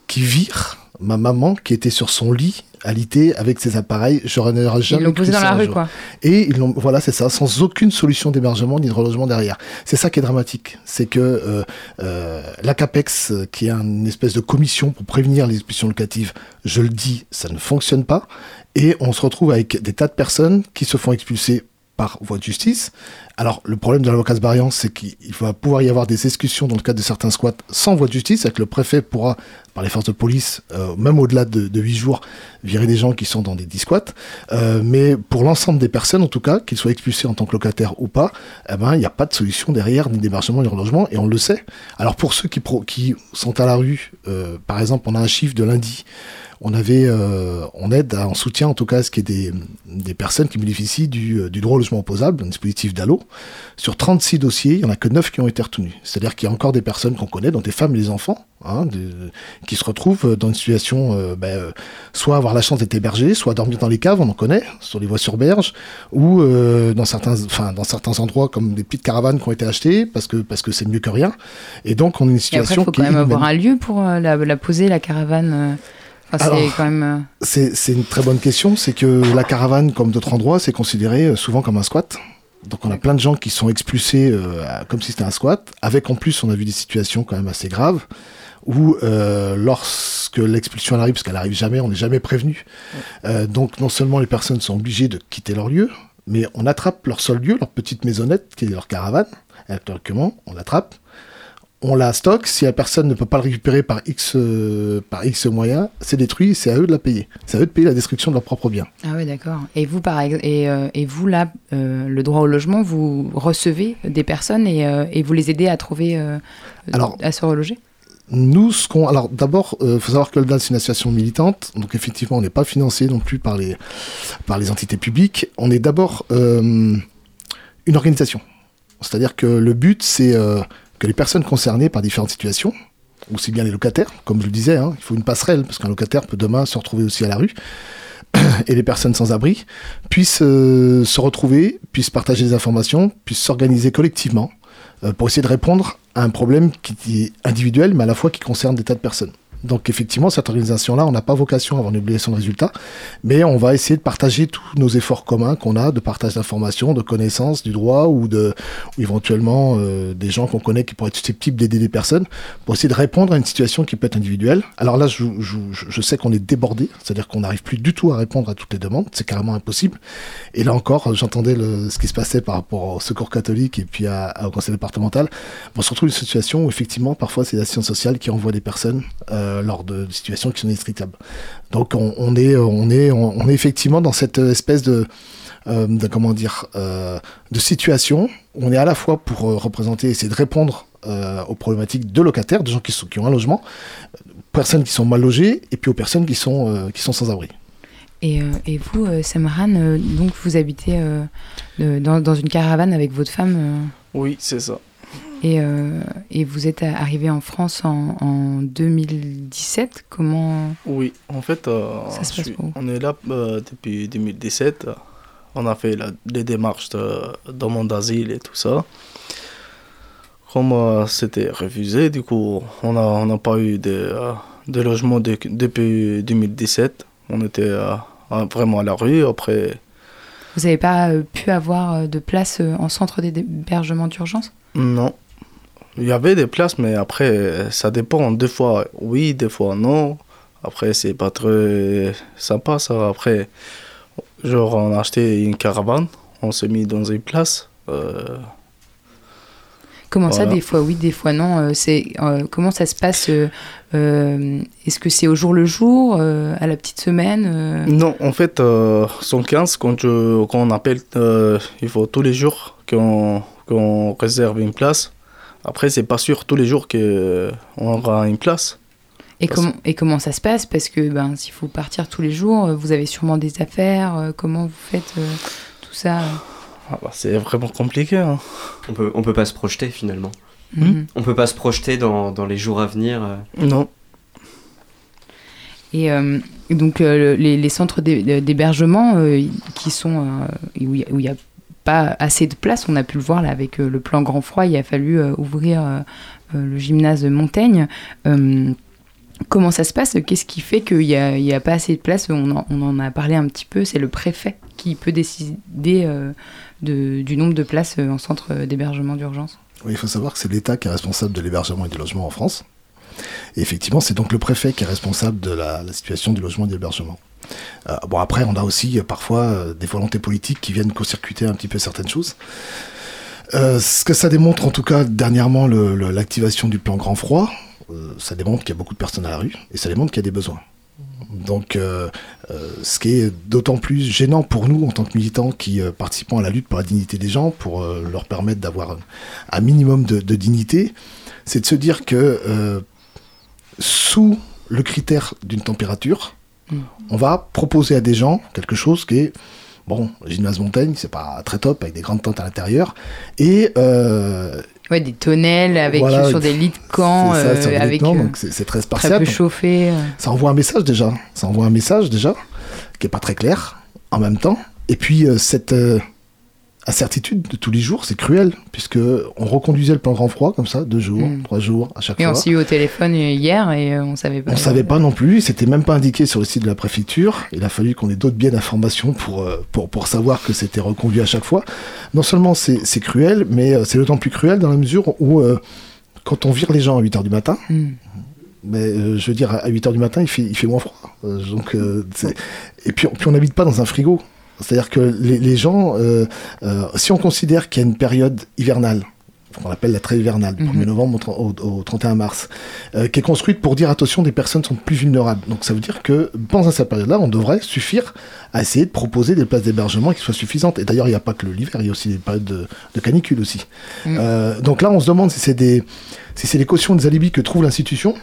qui virent ma maman qui était sur son lit alité avec ses appareils. Je n'aurais jamais Ils l'ont cru posé dans ça la rue, jour. quoi. Et ils l'ont, voilà, c'est ça, sans aucune solution d'hébergement ni de relogement derrière. C'est ça qui est dramatique, c'est que euh, euh, la CAPEX, qui est une espèce de commission pour prévenir les expulsions locatives, je le dis, ça ne fonctionne pas, et on se retrouve avec des tas de personnes qui se font expulser par voie de justice. Alors, le problème de la loi Casbarian, c'est qu'il va pouvoir y avoir des exécutions dans le cadre de certains squats sans voie de justice, c'est-à-dire que le préfet pourra, par les forces de police, euh, même au-delà de, de 8 jours, virer des gens qui sont dans des 10 squats. Euh, mais pour l'ensemble des personnes, en tout cas, qu'ils soient expulsés en tant que locataires ou pas, eh ben, il n'y a pas de solution derrière, ni d'hébergement, ni relogement, et on le sait. Alors, pour ceux qui sont à la rue, euh, par exemple, on a un chiffre de lundi, on avait, euh, on aide à- en soutien en tout cas à ce qui est des, des personnes qui bénéficient du, euh, du droit au logement opposable, un dispositif d'ALLO. Sur 36 dossiers, il n'y en a que 9 qui ont été retenus. C'est-à-dire qu'il y a encore des personnes qu'on connaît, dont des femmes et des enfants, hein, de- qui se retrouvent dans une situation, euh, ben, euh, soit avoir la chance d'être hébergés, soit dormir dans les caves, on en connaît, sur les voies sur berge, ou euh, dans, certains, enfin, dans certains endroits comme des petites caravanes qui ont été achetées, parce que parce que c'est mieux que rien. Et donc on a une situation il faut quand même avoir un lieu pour euh, la, la poser, la caravane. C'est quand même. euh, C'est c'est une très bonne question. C'est que la caravane, comme d'autres endroits, c'est considéré euh, souvent comme un squat. Donc on a plein de gens qui sont expulsés euh, comme si c'était un squat. Avec en plus, on a vu des situations quand même assez graves où euh, lorsque l'expulsion elle arrive, parce qu'elle arrive jamais, on n'est jamais prévenu. Euh, donc non seulement les personnes sont obligées de quitter leur lieu, mais on attrape leur seul lieu, leur petite maisonnette, qui est leur caravane. Actuellement, on l'attrape. On la stocke. Si la personne ne peut pas le récupérer par X, euh, par X moyens, c'est détruit. C'est à eux de la payer. C'est à eux de payer la destruction de leurs propres biens. Ah ouais, d'accord. Et vous, par et, euh, et vous là, euh, le droit au logement, vous recevez des personnes et, et vous les aidez à trouver, Alors- à se reloger? Nous, ce qu'on, alors d'abord, il faut savoir que le DAL c'est une association militante, donc effectivement, on n'est pas financé non plus par les par les entités publiques. On est d'abord euh, une organisation. C'est-à-dire que le but, c'est euh, que les personnes concernées par différentes situations, aussi bien les locataires, comme je le disais, hein, il faut une passerelle, parce qu'un locataire peut demain se retrouver aussi à la rue, [coughs] et les personnes sans abri puissent euh, se retrouver, puissent partager des informations, puissent s'organiser collectivement euh, pour essayer de répondre à un problème qui est individuel, mais à la fois qui concerne des tas de personnes. Donc effectivement, cette organisation-là, on n'a pas vocation à avoir une obligation de résultat, mais on va essayer de partager tous nos efforts communs qu'on a de partage d'informations, de connaissances du droit ou de ou éventuellement euh, des gens qu'on connaît qui pourraient être susceptibles d'aider des personnes pour essayer de répondre à une situation qui peut être individuelle. Alors là, je, sais qu'on est débordé, c'est-à-dire qu'on n'arrive plus du tout à répondre à toutes les demandes, c'est carrément impossible. Et là encore, j'entendais ce qui se passait par rapport au secours catholique et puis au conseil départemental. On se retrouve une situation où effectivement, parfois, c'est l'assistance sociale qui envoie des personnes euh, lors de, situations qui sont inextricables. Donc on, on est, on est, on, on est effectivement dans cette espèce de, euh, de comment dire, euh, de situation où on est à la fois pour euh, représenter, essayer de répondre euh, aux problématiques de locataires, de gens qui, sont, qui ont un logement, euh, personnes qui sont mal logées, et puis aux personnes qui sont, euh, qui sont sans abri. Et, euh, et vous, euh, Samran, euh, donc vous habitez euh, euh, dans, dans une caravane avec votre femme euh, Oui, c'est ça. Et, euh, et vous êtes arrivé en France en, en 2017. Comment Oui, en fait, euh, Ça se je passe suis- pour vous on est là euh, depuis 2017. On a fait la- les démarches de demande d'asile et tout ça. Comme euh, c'était refusé, du coup, on n'a on pas eu de, de logement de- depuis 2017. On était vraiment à la rue. Après, Vous n'avez pas pu avoir de place en centre d'hébergement d'urgence? Non. Il y avait des places, mais après, ça dépend. Des fois, oui, des fois, non. Après, c'est pas très sympa, ça. Après, genre, on a acheté une caravane, on s'est mis dans une place. euh, Comment ça, des fois oui, des fois non euh, c'est, euh, Comment ça se passe Est-ce que c'est au jour le jour, à la petite semaine Non, en fait, euh, 115, quand, je- quand on appelle, il faut tous les jours qu'on qu'on réserve une place. Après, c'est pas sûr tous les jours qu'on aura une place. et, comment, et comment ça se passe? Parce que ben, s'il faut partir tous les jours, euh, vous avez sûrement des affaires. euh, comment vous faites euh, tout ça? Ah bah, c'est vraiment compliqué. hein. On peut, on peut pas se projeter finalement. Mhm. On peut pas se projeter dans, dans les jours à venir. euh. Non. Et euh, donc euh, le- les, les centres d'hé- d'hébergement euh, qui sont euh, où il n'y a, pas assez de place, on a pu le voir là avec euh, le plan grand froid, il a fallu euh, ouvrir euh, le gymnase Montaigne. Comment ça se passe? Qu'est-ce qui fait qu'il n'y a, pas assez de place? On en, a parlé un petit peu, c'est le préfet qui peut décider de- du nombre de places en centre d'hébergement d'urgence. Il faut savoir que c'est l'État qui est responsable de l'hébergement et du logement en France. Effectivement, c'est donc le préfet qui est responsable de la, la situation du logement et de l'hébergement. Euh, bon, après, on a aussi euh, parfois euh, des volontés politiques qui viennent court-circuiter un petit peu certaines choses. Ce que ça démontre, en tout cas, dernièrement, l'activation du plan grand froid, ça démontre qu'il y a beaucoup de personnes à la rue et ça démontre qu'il y a des besoins. Donc, ce qui est d'autant plus gênant pour nous en tant que militants qui participons à la lutte pour la dignité des gens, pour leur permettre d'avoir un minimum de, dignité, c'est de se dire que sous le critère d'une température, On va proposer à des gens quelque chose qui est bon, gymnase Montaigne, c'est pas très top avec des grandes tentes à l'intérieur et euh, Ouais, des tonnelles avec Voilà, sur des lits de camp, ça, euh, sur des avec plans, euh, donc c'est très très spartiate. peu chauffé. euh. Ça envoie un message déjà. Ça envoie un message déjà qui est pas très clair en même temps. Et puis euh, cette euh, incertitude de tous les jours, c'est cruel puisque on reconduisait le plan grand froid comme ça, deux jours, Mm. trois jours à chaque Et on fois. s'est eu au téléphone hier et euh, on savait pas. On savait pas non plus, c'était même pas indiqué sur le site de la préfecture. Il a fallu qu'on ait d'autres biais d'information pour, euh, pour, pour savoir que c'était reconduit à chaque fois. Non seulement c'est cruel, mais euh, c'est d'autant plus cruel dans la mesure où euh, quand on vire les gens à 8h du matin, Mm. mais euh, je veux dire, à 8h du matin, il fait, il fait moins froid. Euh, donc, euh, et puis, puis on n'habite pas dans un frigo. C'est-à-dire que les, les gens, euh, euh, si on considère qu'il y a une période hivernale, qu'on appelle la trêve hivernale, du 1er Mhm. novembre au, tr- au- au 31 mars, euh, qui est construite pour dire attention, des personnes sont plus vulnérables. Donc ça veut dire que pendant cette période-là, on devrait suffire à essayer de proposer des places d'hébergement qui soient suffisantes. Et d'ailleurs, il n'y a pas que l'hiver, il y a aussi des périodes de, de canicule aussi. Euh, donc là, on se demande si c'est des, si c'est les cautions des alibis que trouve l'institution,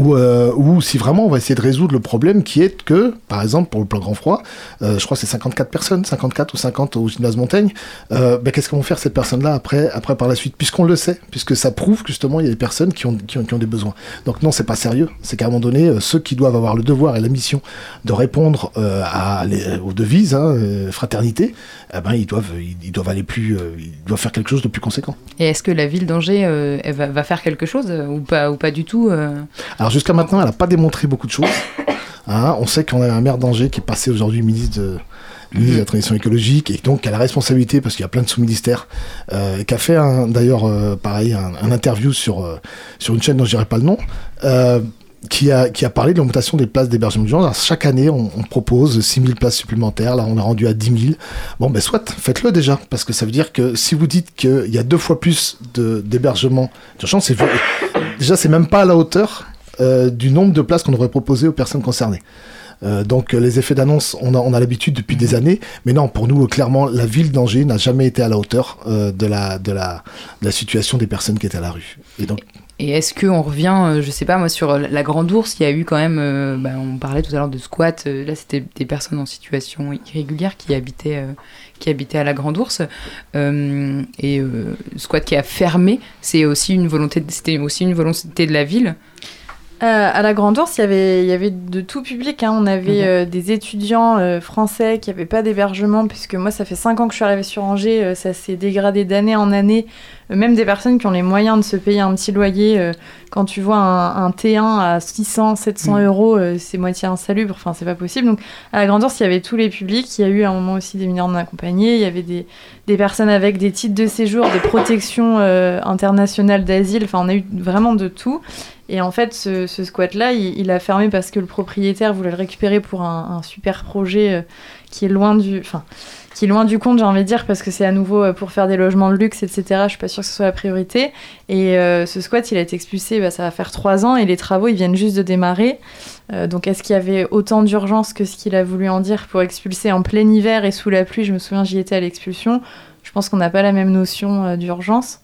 ou, euh, ou si vraiment on va essayer de résoudre le problème qui est que, par exemple, pour le plan grand froid, euh, je crois que c'est 54 personnes, 54 ou 50 au gymnase Montaigne, euh, ben, qu'est-ce qu'on va faire ces personnes-là après, après par la suite, puisqu'on le sait, puisque ça prouve justement il y a des personnes qui ont, qui ont, qui ont des besoins. Donc non, c'est pas sérieux, c'est qu'à un moment donné, euh, ceux qui doivent avoir le devoir et la mission de répondre à les- aux devises, hein, fraternité, eh ben, ils, doivent, ils, ils doivent aller plus, ils doivent faire quelque chose de plus conséquent. Et est-ce que la ville d'Angers va, va faire quelque chose ou pas, ou pas du tout Alors jusqu'à maintenant, elle n'a pas démontré beaucoup de choses. [laughs] Hein, on sait qu'on a un maire d'Angers qui est passé aujourd'hui ministre de, ministre de la Transition écologique et donc qui a la responsabilité parce qu'il y a plein de sous-ministères euh, et qui a fait d'ailleurs euh, pareil un, un interview sur, euh, sur une chaîne dont je dirai pas le nom. qui a, qui a parlé de l'augmentation des places d'hébergement d'urgence. Chaque année, on, on propose 6 000 places supplémentaires. Là, on a rendu à 10 000. Bon, ben soit, faites-le déjà. Parce que ça veut dire que si vous dites qu'il y a deux fois plus d'hébergement d'urgence, déjà, c'est même pas à la hauteur euh, du nombre de places qu'on devrait proposer aux personnes concernées. Euh, donc euh, les effets d'annonce, on a, on a l'habitude depuis des années, mais non, pour nous, clairement, la ville d'Angers n'a jamais été à la hauteur euh, de, la, de, la, de la situation des personnes qui étaient à la rue. Et donc, Et est-ce qu'on revient, je sais pas moi, sur la Grande Ourse, il y a eu quand même, euh, bah, on parlait tout à l'heure de squat, euh, là c'était des personnes en situation irrégulière qui habitaient, euh, qui habitaient à la Grande Ourse, et squat qui a fermé, c'est aussi une volonté, c'était aussi une volonté de la ville? Euh, à la Grande Ourse, il y avait, il y avait de tout public. hein. On avait Mhm. euh, des étudiants euh, français qui n'avaient pas d'hébergement, puisque moi, ça fait 5 ans que je suis arrivée sur Angers. euh, ça s'est dégradé d'année en année. Euh, même des personnes qui ont les moyens de se payer un petit loyer, euh, quand tu vois un, un T1 à 600, 700 Mhm. euros, euh, c'est moitié insalubre. Enfin, c'est pas possible. Donc, à la Grande Ourse, il y avait tous les publics. Il y a eu à un moment aussi des mineurs non accompagnés. Il y avait des, des personnes avec des titres de séjour, des protections euh, internationales d'asile. Enfin, on a eu vraiment de tout. Et en fait, ce, squat-là, il, a fermé parce que le propriétaire voulait le récupérer pour un, super projet euh, qui est loin du, enfin, qui est loin du compte, j'ai envie de dire, parce que c'est à nouveau euh, pour faire des logements de luxe, etc. Je suis pas sûre que ce soit la priorité. Et euh, ce squat, il a été expulsé, bah, ça va faire trois ans, et les travaux, ils viennent juste de démarrer. Donc, est-ce qu'il y avait autant d'urgence que ce qu'il a voulu en dire pour expulser en plein hiver et sous la pluie? Je me souviens, j'y étais à l'expulsion. Je pense qu'on n'a pas la même notion d'urgence.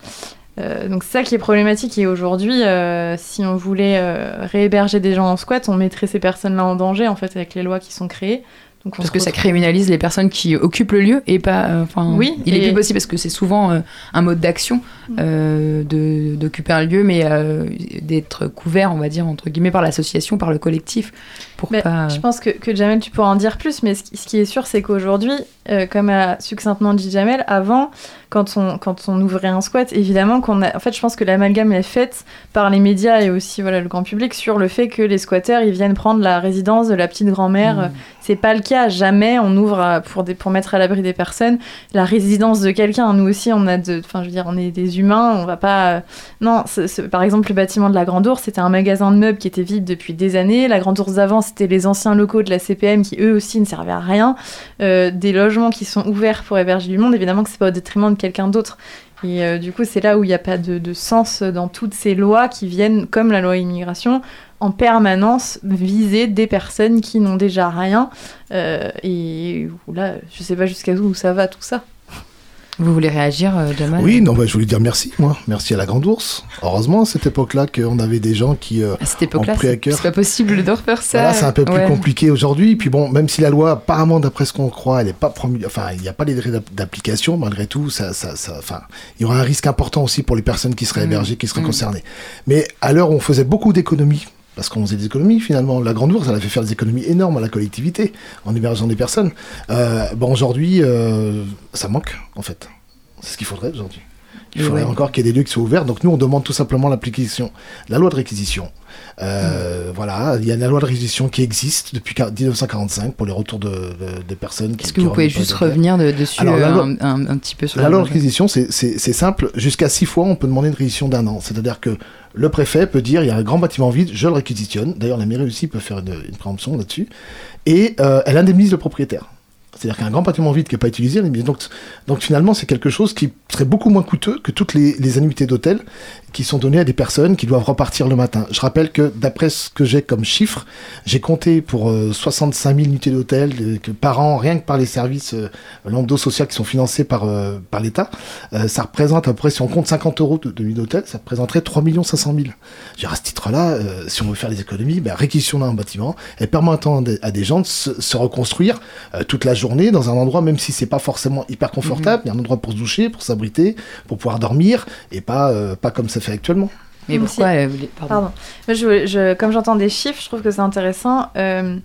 Euh, donc ça qui est problématique et aujourd'hui, euh, si on voulait euh, réhéberger des gens en squat, on mettrait ces personnes-là en danger en fait avec les lois qui sont créées. Donc Parce que ça criminalise les personnes qui occupent le lieu et pas. euh, Oui, il est plus possible parce que c'est souvent euh, un mode d'action euh, de- d'occuper un lieu, mais euh, d'être couvert, on va dire, entre guillemets, par l'association, par le collectif. Pour pas. Je pense que, que Jamel, tu pourras en dire plus, mais ce, qui- ce qui est sûr, c'est qu'aujourd'hui, euh, comme a succinctement dit Jamel, avant, quand on, quand on ouvrait un squat, évidemment qu'on a... En fait, je pense que l'amalgame est faite par les médias et aussi voilà, le grand public sur le fait que les squatteurs, ils viennent prendre la résidence de la petite grand-mère. Mmh. C'est pas le cas. Jamais on ouvre pour, mettre à l'abri des personnes la résidence de quelqu'un. Nous aussi, on a. Enfin, je veux dire, on est des humains, on va pas... euh, Non, par exemple, le bâtiment de la Grande Ourse, c'était un magasin de meubles qui était vide depuis des années. La Grande Ourse d'avant, c'était les anciens locaux de la CPM qui, eux aussi, ne servaient à rien. Euh, des logements qui sont ouverts pour héberger du monde, évidemment que c'est pas au détriment de quelqu'un d'autre. Et euh, du coup, c'est là où il n'y a pas de, de sens dans toutes ces lois qui viennent, comme la loi immigration, en permanence viser des personnes qui n'ont déjà rien. Euh, et là, je sais pas jusqu'à où ça va tout ça. Vous voulez réagir, euh, Jamal oui, non, bah, je voulais dire merci, moi. Merci à la Grande Ourse. Heureusement, à cette époque-là, qu'on avait des gens qui euh, À cette époque-là, ont pris à cœur. c'est pas possible de refaire ça. Voilà, c'est un peu plus Ouais. compliqué aujourd'hui. Puis bon, même si la loi, apparemment, d'après ce qu'on croit, elle est pas promulguée, enfin, il n'y a pas les délais d'app- d'application, malgré tout, ça, ça, ça, enfin, il y aura un risque important aussi pour les personnes qui seraient Mm. hébergées, qui seraient Mm. concernées. Mais à l'heure où on faisait beaucoup d'économies, parce qu'on faisait des économies finalement, la Grande Ourse, elle a fait faire des économies énormes à la collectivité en hébergeant des personnes. Euh, aujourd'hui, euh, ça manque, en fait. C'est ce qu'il faudrait aujourd'hui. Il faudrait ouais. encore qu'il y ait des lieux qui soient ouverts. Donc nous, on demande tout simplement l'application, la loi de réquisition. Euh, Voilà, il y a la loi de réquisition qui existe depuis 1945 pour les retours de, de- des personnes. Est-ce que vous pouvez juste de revenir de- dessus Alors, la euh, loi- un, un- un petit peu sur La loi de loi réquisition, c'est- simple. Jusqu'à six fois, on peut demander une réquisition d'un an. C'est-à-dire que le préfet peut dire il y a un grand bâtiment vide, je le réquisitionne. D'ailleurs, la mairie aussi peut faire une, une préemption là-dessus. Et euh, elle indemnise le propriétaire. C'est-à-dire qu'un grand bâtiment vide qui n'est pas utilisé, donc, finalement c'est quelque chose qui serait beaucoup moins coûteux que toutes les, annuités d'hôtel qui sont données à des personnes qui doivent repartir le matin. Je rappelle que d'après ce que j'ai comme chiffre, j'ai compté pour euh, 65 000 unités d'hôtel par an, rien que par les services euh, lambda qui sont financés par, euh, par l'État, euh, ça représente à peu près, si on compte 50 euros de, nuit d'hôtel, ça représenterait 3 500 000. Je veux dire, à ce titre-là, euh, si on veut faire des économies, ben, réquisitionnons un bâtiment et permettant à des- gens de se, reconstruire toute la journée dans un endroit, même si c'est pas forcément hyper confortable, il y a un endroit pour se doucher, pour s'abriter, pour pouvoir dormir, et pas, euh, pas comme ça fait actuellement. Mais pourquoi si- euh, les- pardon. Pardon. Moi, je, je- comme j'entends des chiffres, je trouve que c'est intéressant. Euh,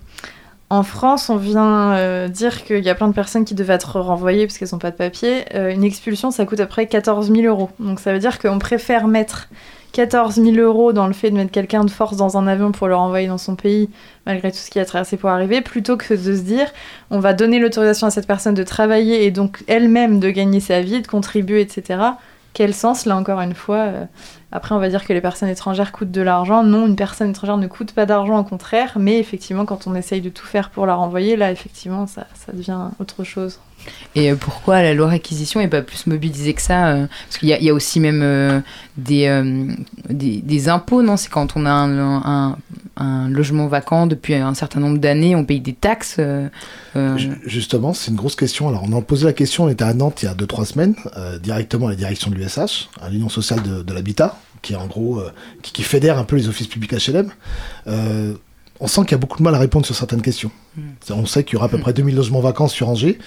en France, on vient euh, dire qu'il y a plein de personnes qui devaient être renvoyées parce qu'elles n'ont pas de papier. Euh, une expulsion, ça coûte à peu près 14 000 euros. Donc ça veut dire qu'on préfère mettre 14 000 euros dans le fait de mettre quelqu'un de force dans un avion pour le renvoyer dans son pays, malgré tout ce qui a traversé pour arriver, plutôt que de se dire on va donner l'autorisation à cette personne de travailler et donc elle-même de gagner sa vie, de contribuer, etc. Quel sens, là encore une fois euh, Après, on va dire que les personnes étrangères coûtent de l'argent. Non, une personne étrangère ne coûte pas d'argent, au contraire. Mais effectivement, quand on essaye de tout faire pour la renvoyer, là, effectivement, ça, ça devient autre chose. Et euh, pourquoi la loi réquisition n'est pas plus mobilisée que ça euh, Parce qu'il y, a- aussi même des, des, impôts, non? C'est quand on a un- un logement vacant depuis un certain nombre d'années, on paye des taxes. euh, euh, Ju- Justement, c'est une grosse question. Alors, on a posé la question, on était à Nantes il y a 2-3 semaines, euh, directement à la direction de l'USH, à l'Union sociale de, de l'habitat, qui est en gros, euh, qui, qui fédère un peu les offices publics HLM. On sent qu'il y a beaucoup de mal à répondre sur certaines questions. C'est- On sait qu'il y aura à peu près 2000 logements vacants sur Angers.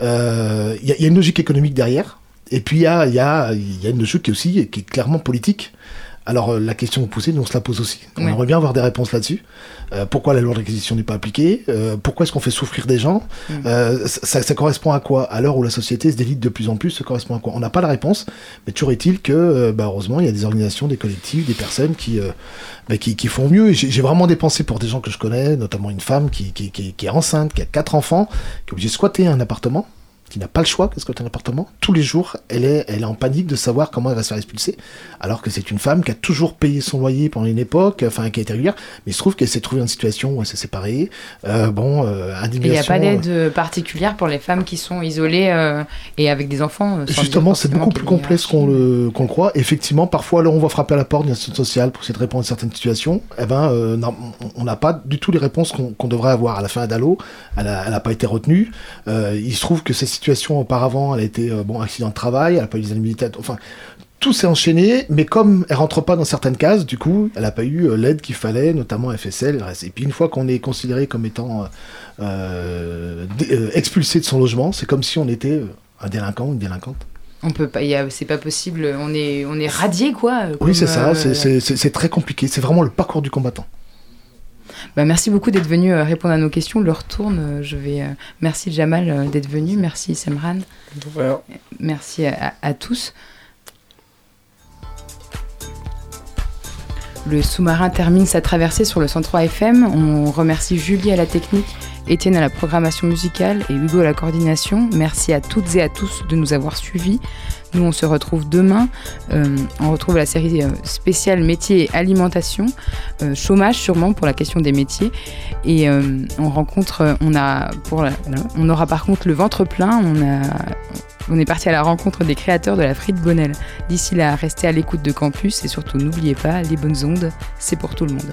Il y, a- il y a une logique économique derrière. Et puis, il y a, y, a, y a une logique qui est aussi qui est clairement politique. Alors, euh, la question que vous posez, nous, on se la pose aussi. On Ouais. aimerait bien avoir des réponses là-dessus. Euh, pourquoi la loi de réquisition n'est pas appliquée? Euh, Pourquoi est-ce qu'on fait souffrir des gens? Euh, ça, ça correspond à quoi? À l'heure où la société se délite de plus en plus, ça correspond à quoi? On n'a pas la réponse, mais toujours est-il que, bah, heureusement, il y a des organisations, des collectifs, des personnes qui, bah, qui, qui font mieux. J'ai vraiment des pensées pour des gens que je connais, notamment une femme qui, qui, qui- qui est enceinte, qui a quatre enfants, qui est obligée de squatter un appartement qui n'a pas le choix de squatter un appartement. Tous les jours, elle est, elle est en panique de savoir comment elle va se faire expulser. Alors que c'est une femme qui a toujours payé son loyer pendant une époque, enfin qui a été régulière, mais il se trouve qu'elle s'est trouvée dans une situation où elle s'est séparée. Euh, bon, euh, il n'y a pas d'aide euh, particulière pour les femmes qui sont isolées euh, et avec des enfants. euh, Justement, c'est beaucoup plus complexe qu'on le, qu'on le croit. Effectivement, parfois, là, on va frapper à la porte d'une institution sociale pour essayer de répondre à certaines situations. Eh ben, non, on- n'a pas du tout les réponses qu'on devrait avoir. À la fin d'Allo, elle n'a pas été retenue. Il se trouve que cette situation, auparavant, elle a été, euh, bon, accident de travail, elle n'a pas eu des indemnités. Enfin, tout s'est enchaîné, mais comme elle rentre pas dans certaines cases, du coup, elle n'a pas eu euh, l'aide qu'il fallait, notamment FSL. et puis une fois qu'on est considéré comme étant euh, expulsé de son logement, c'est comme si on était un délinquant ou une délinquante. On peut pas, c'est pas possible. On est, on est radié quoi. Oui, c'est ça, c'est très compliqué. C'est vraiment le parcours du combattant. Bah, merci beaucoup d'être venu euh, répondre à nos questions. Le retourne. euh, je vais. euh, merci Jamal d'être venu. Merci Semran. Merci à tous. Le sous-marin termine sa traversée sur le 103 FM. On remercie Julie à la technique, Étienne à la programmation musicale et Hugo à la coordination. Merci à toutes et à tous de nous avoir suivis. Nous, on se retrouve demain. Euh, on retrouve la série euh, spéciale métiers et alimentation. Euh, chômage sûrement pour la question des métiers. Et on rencontre, on aura par contre le ventre plein. On est parti à la rencontre des créateurs de la frite Bonnelle. D'ici là, restez à l'écoute de Campus et surtout n'oubliez pas, les bonnes ondes, c'est pour tout le monde.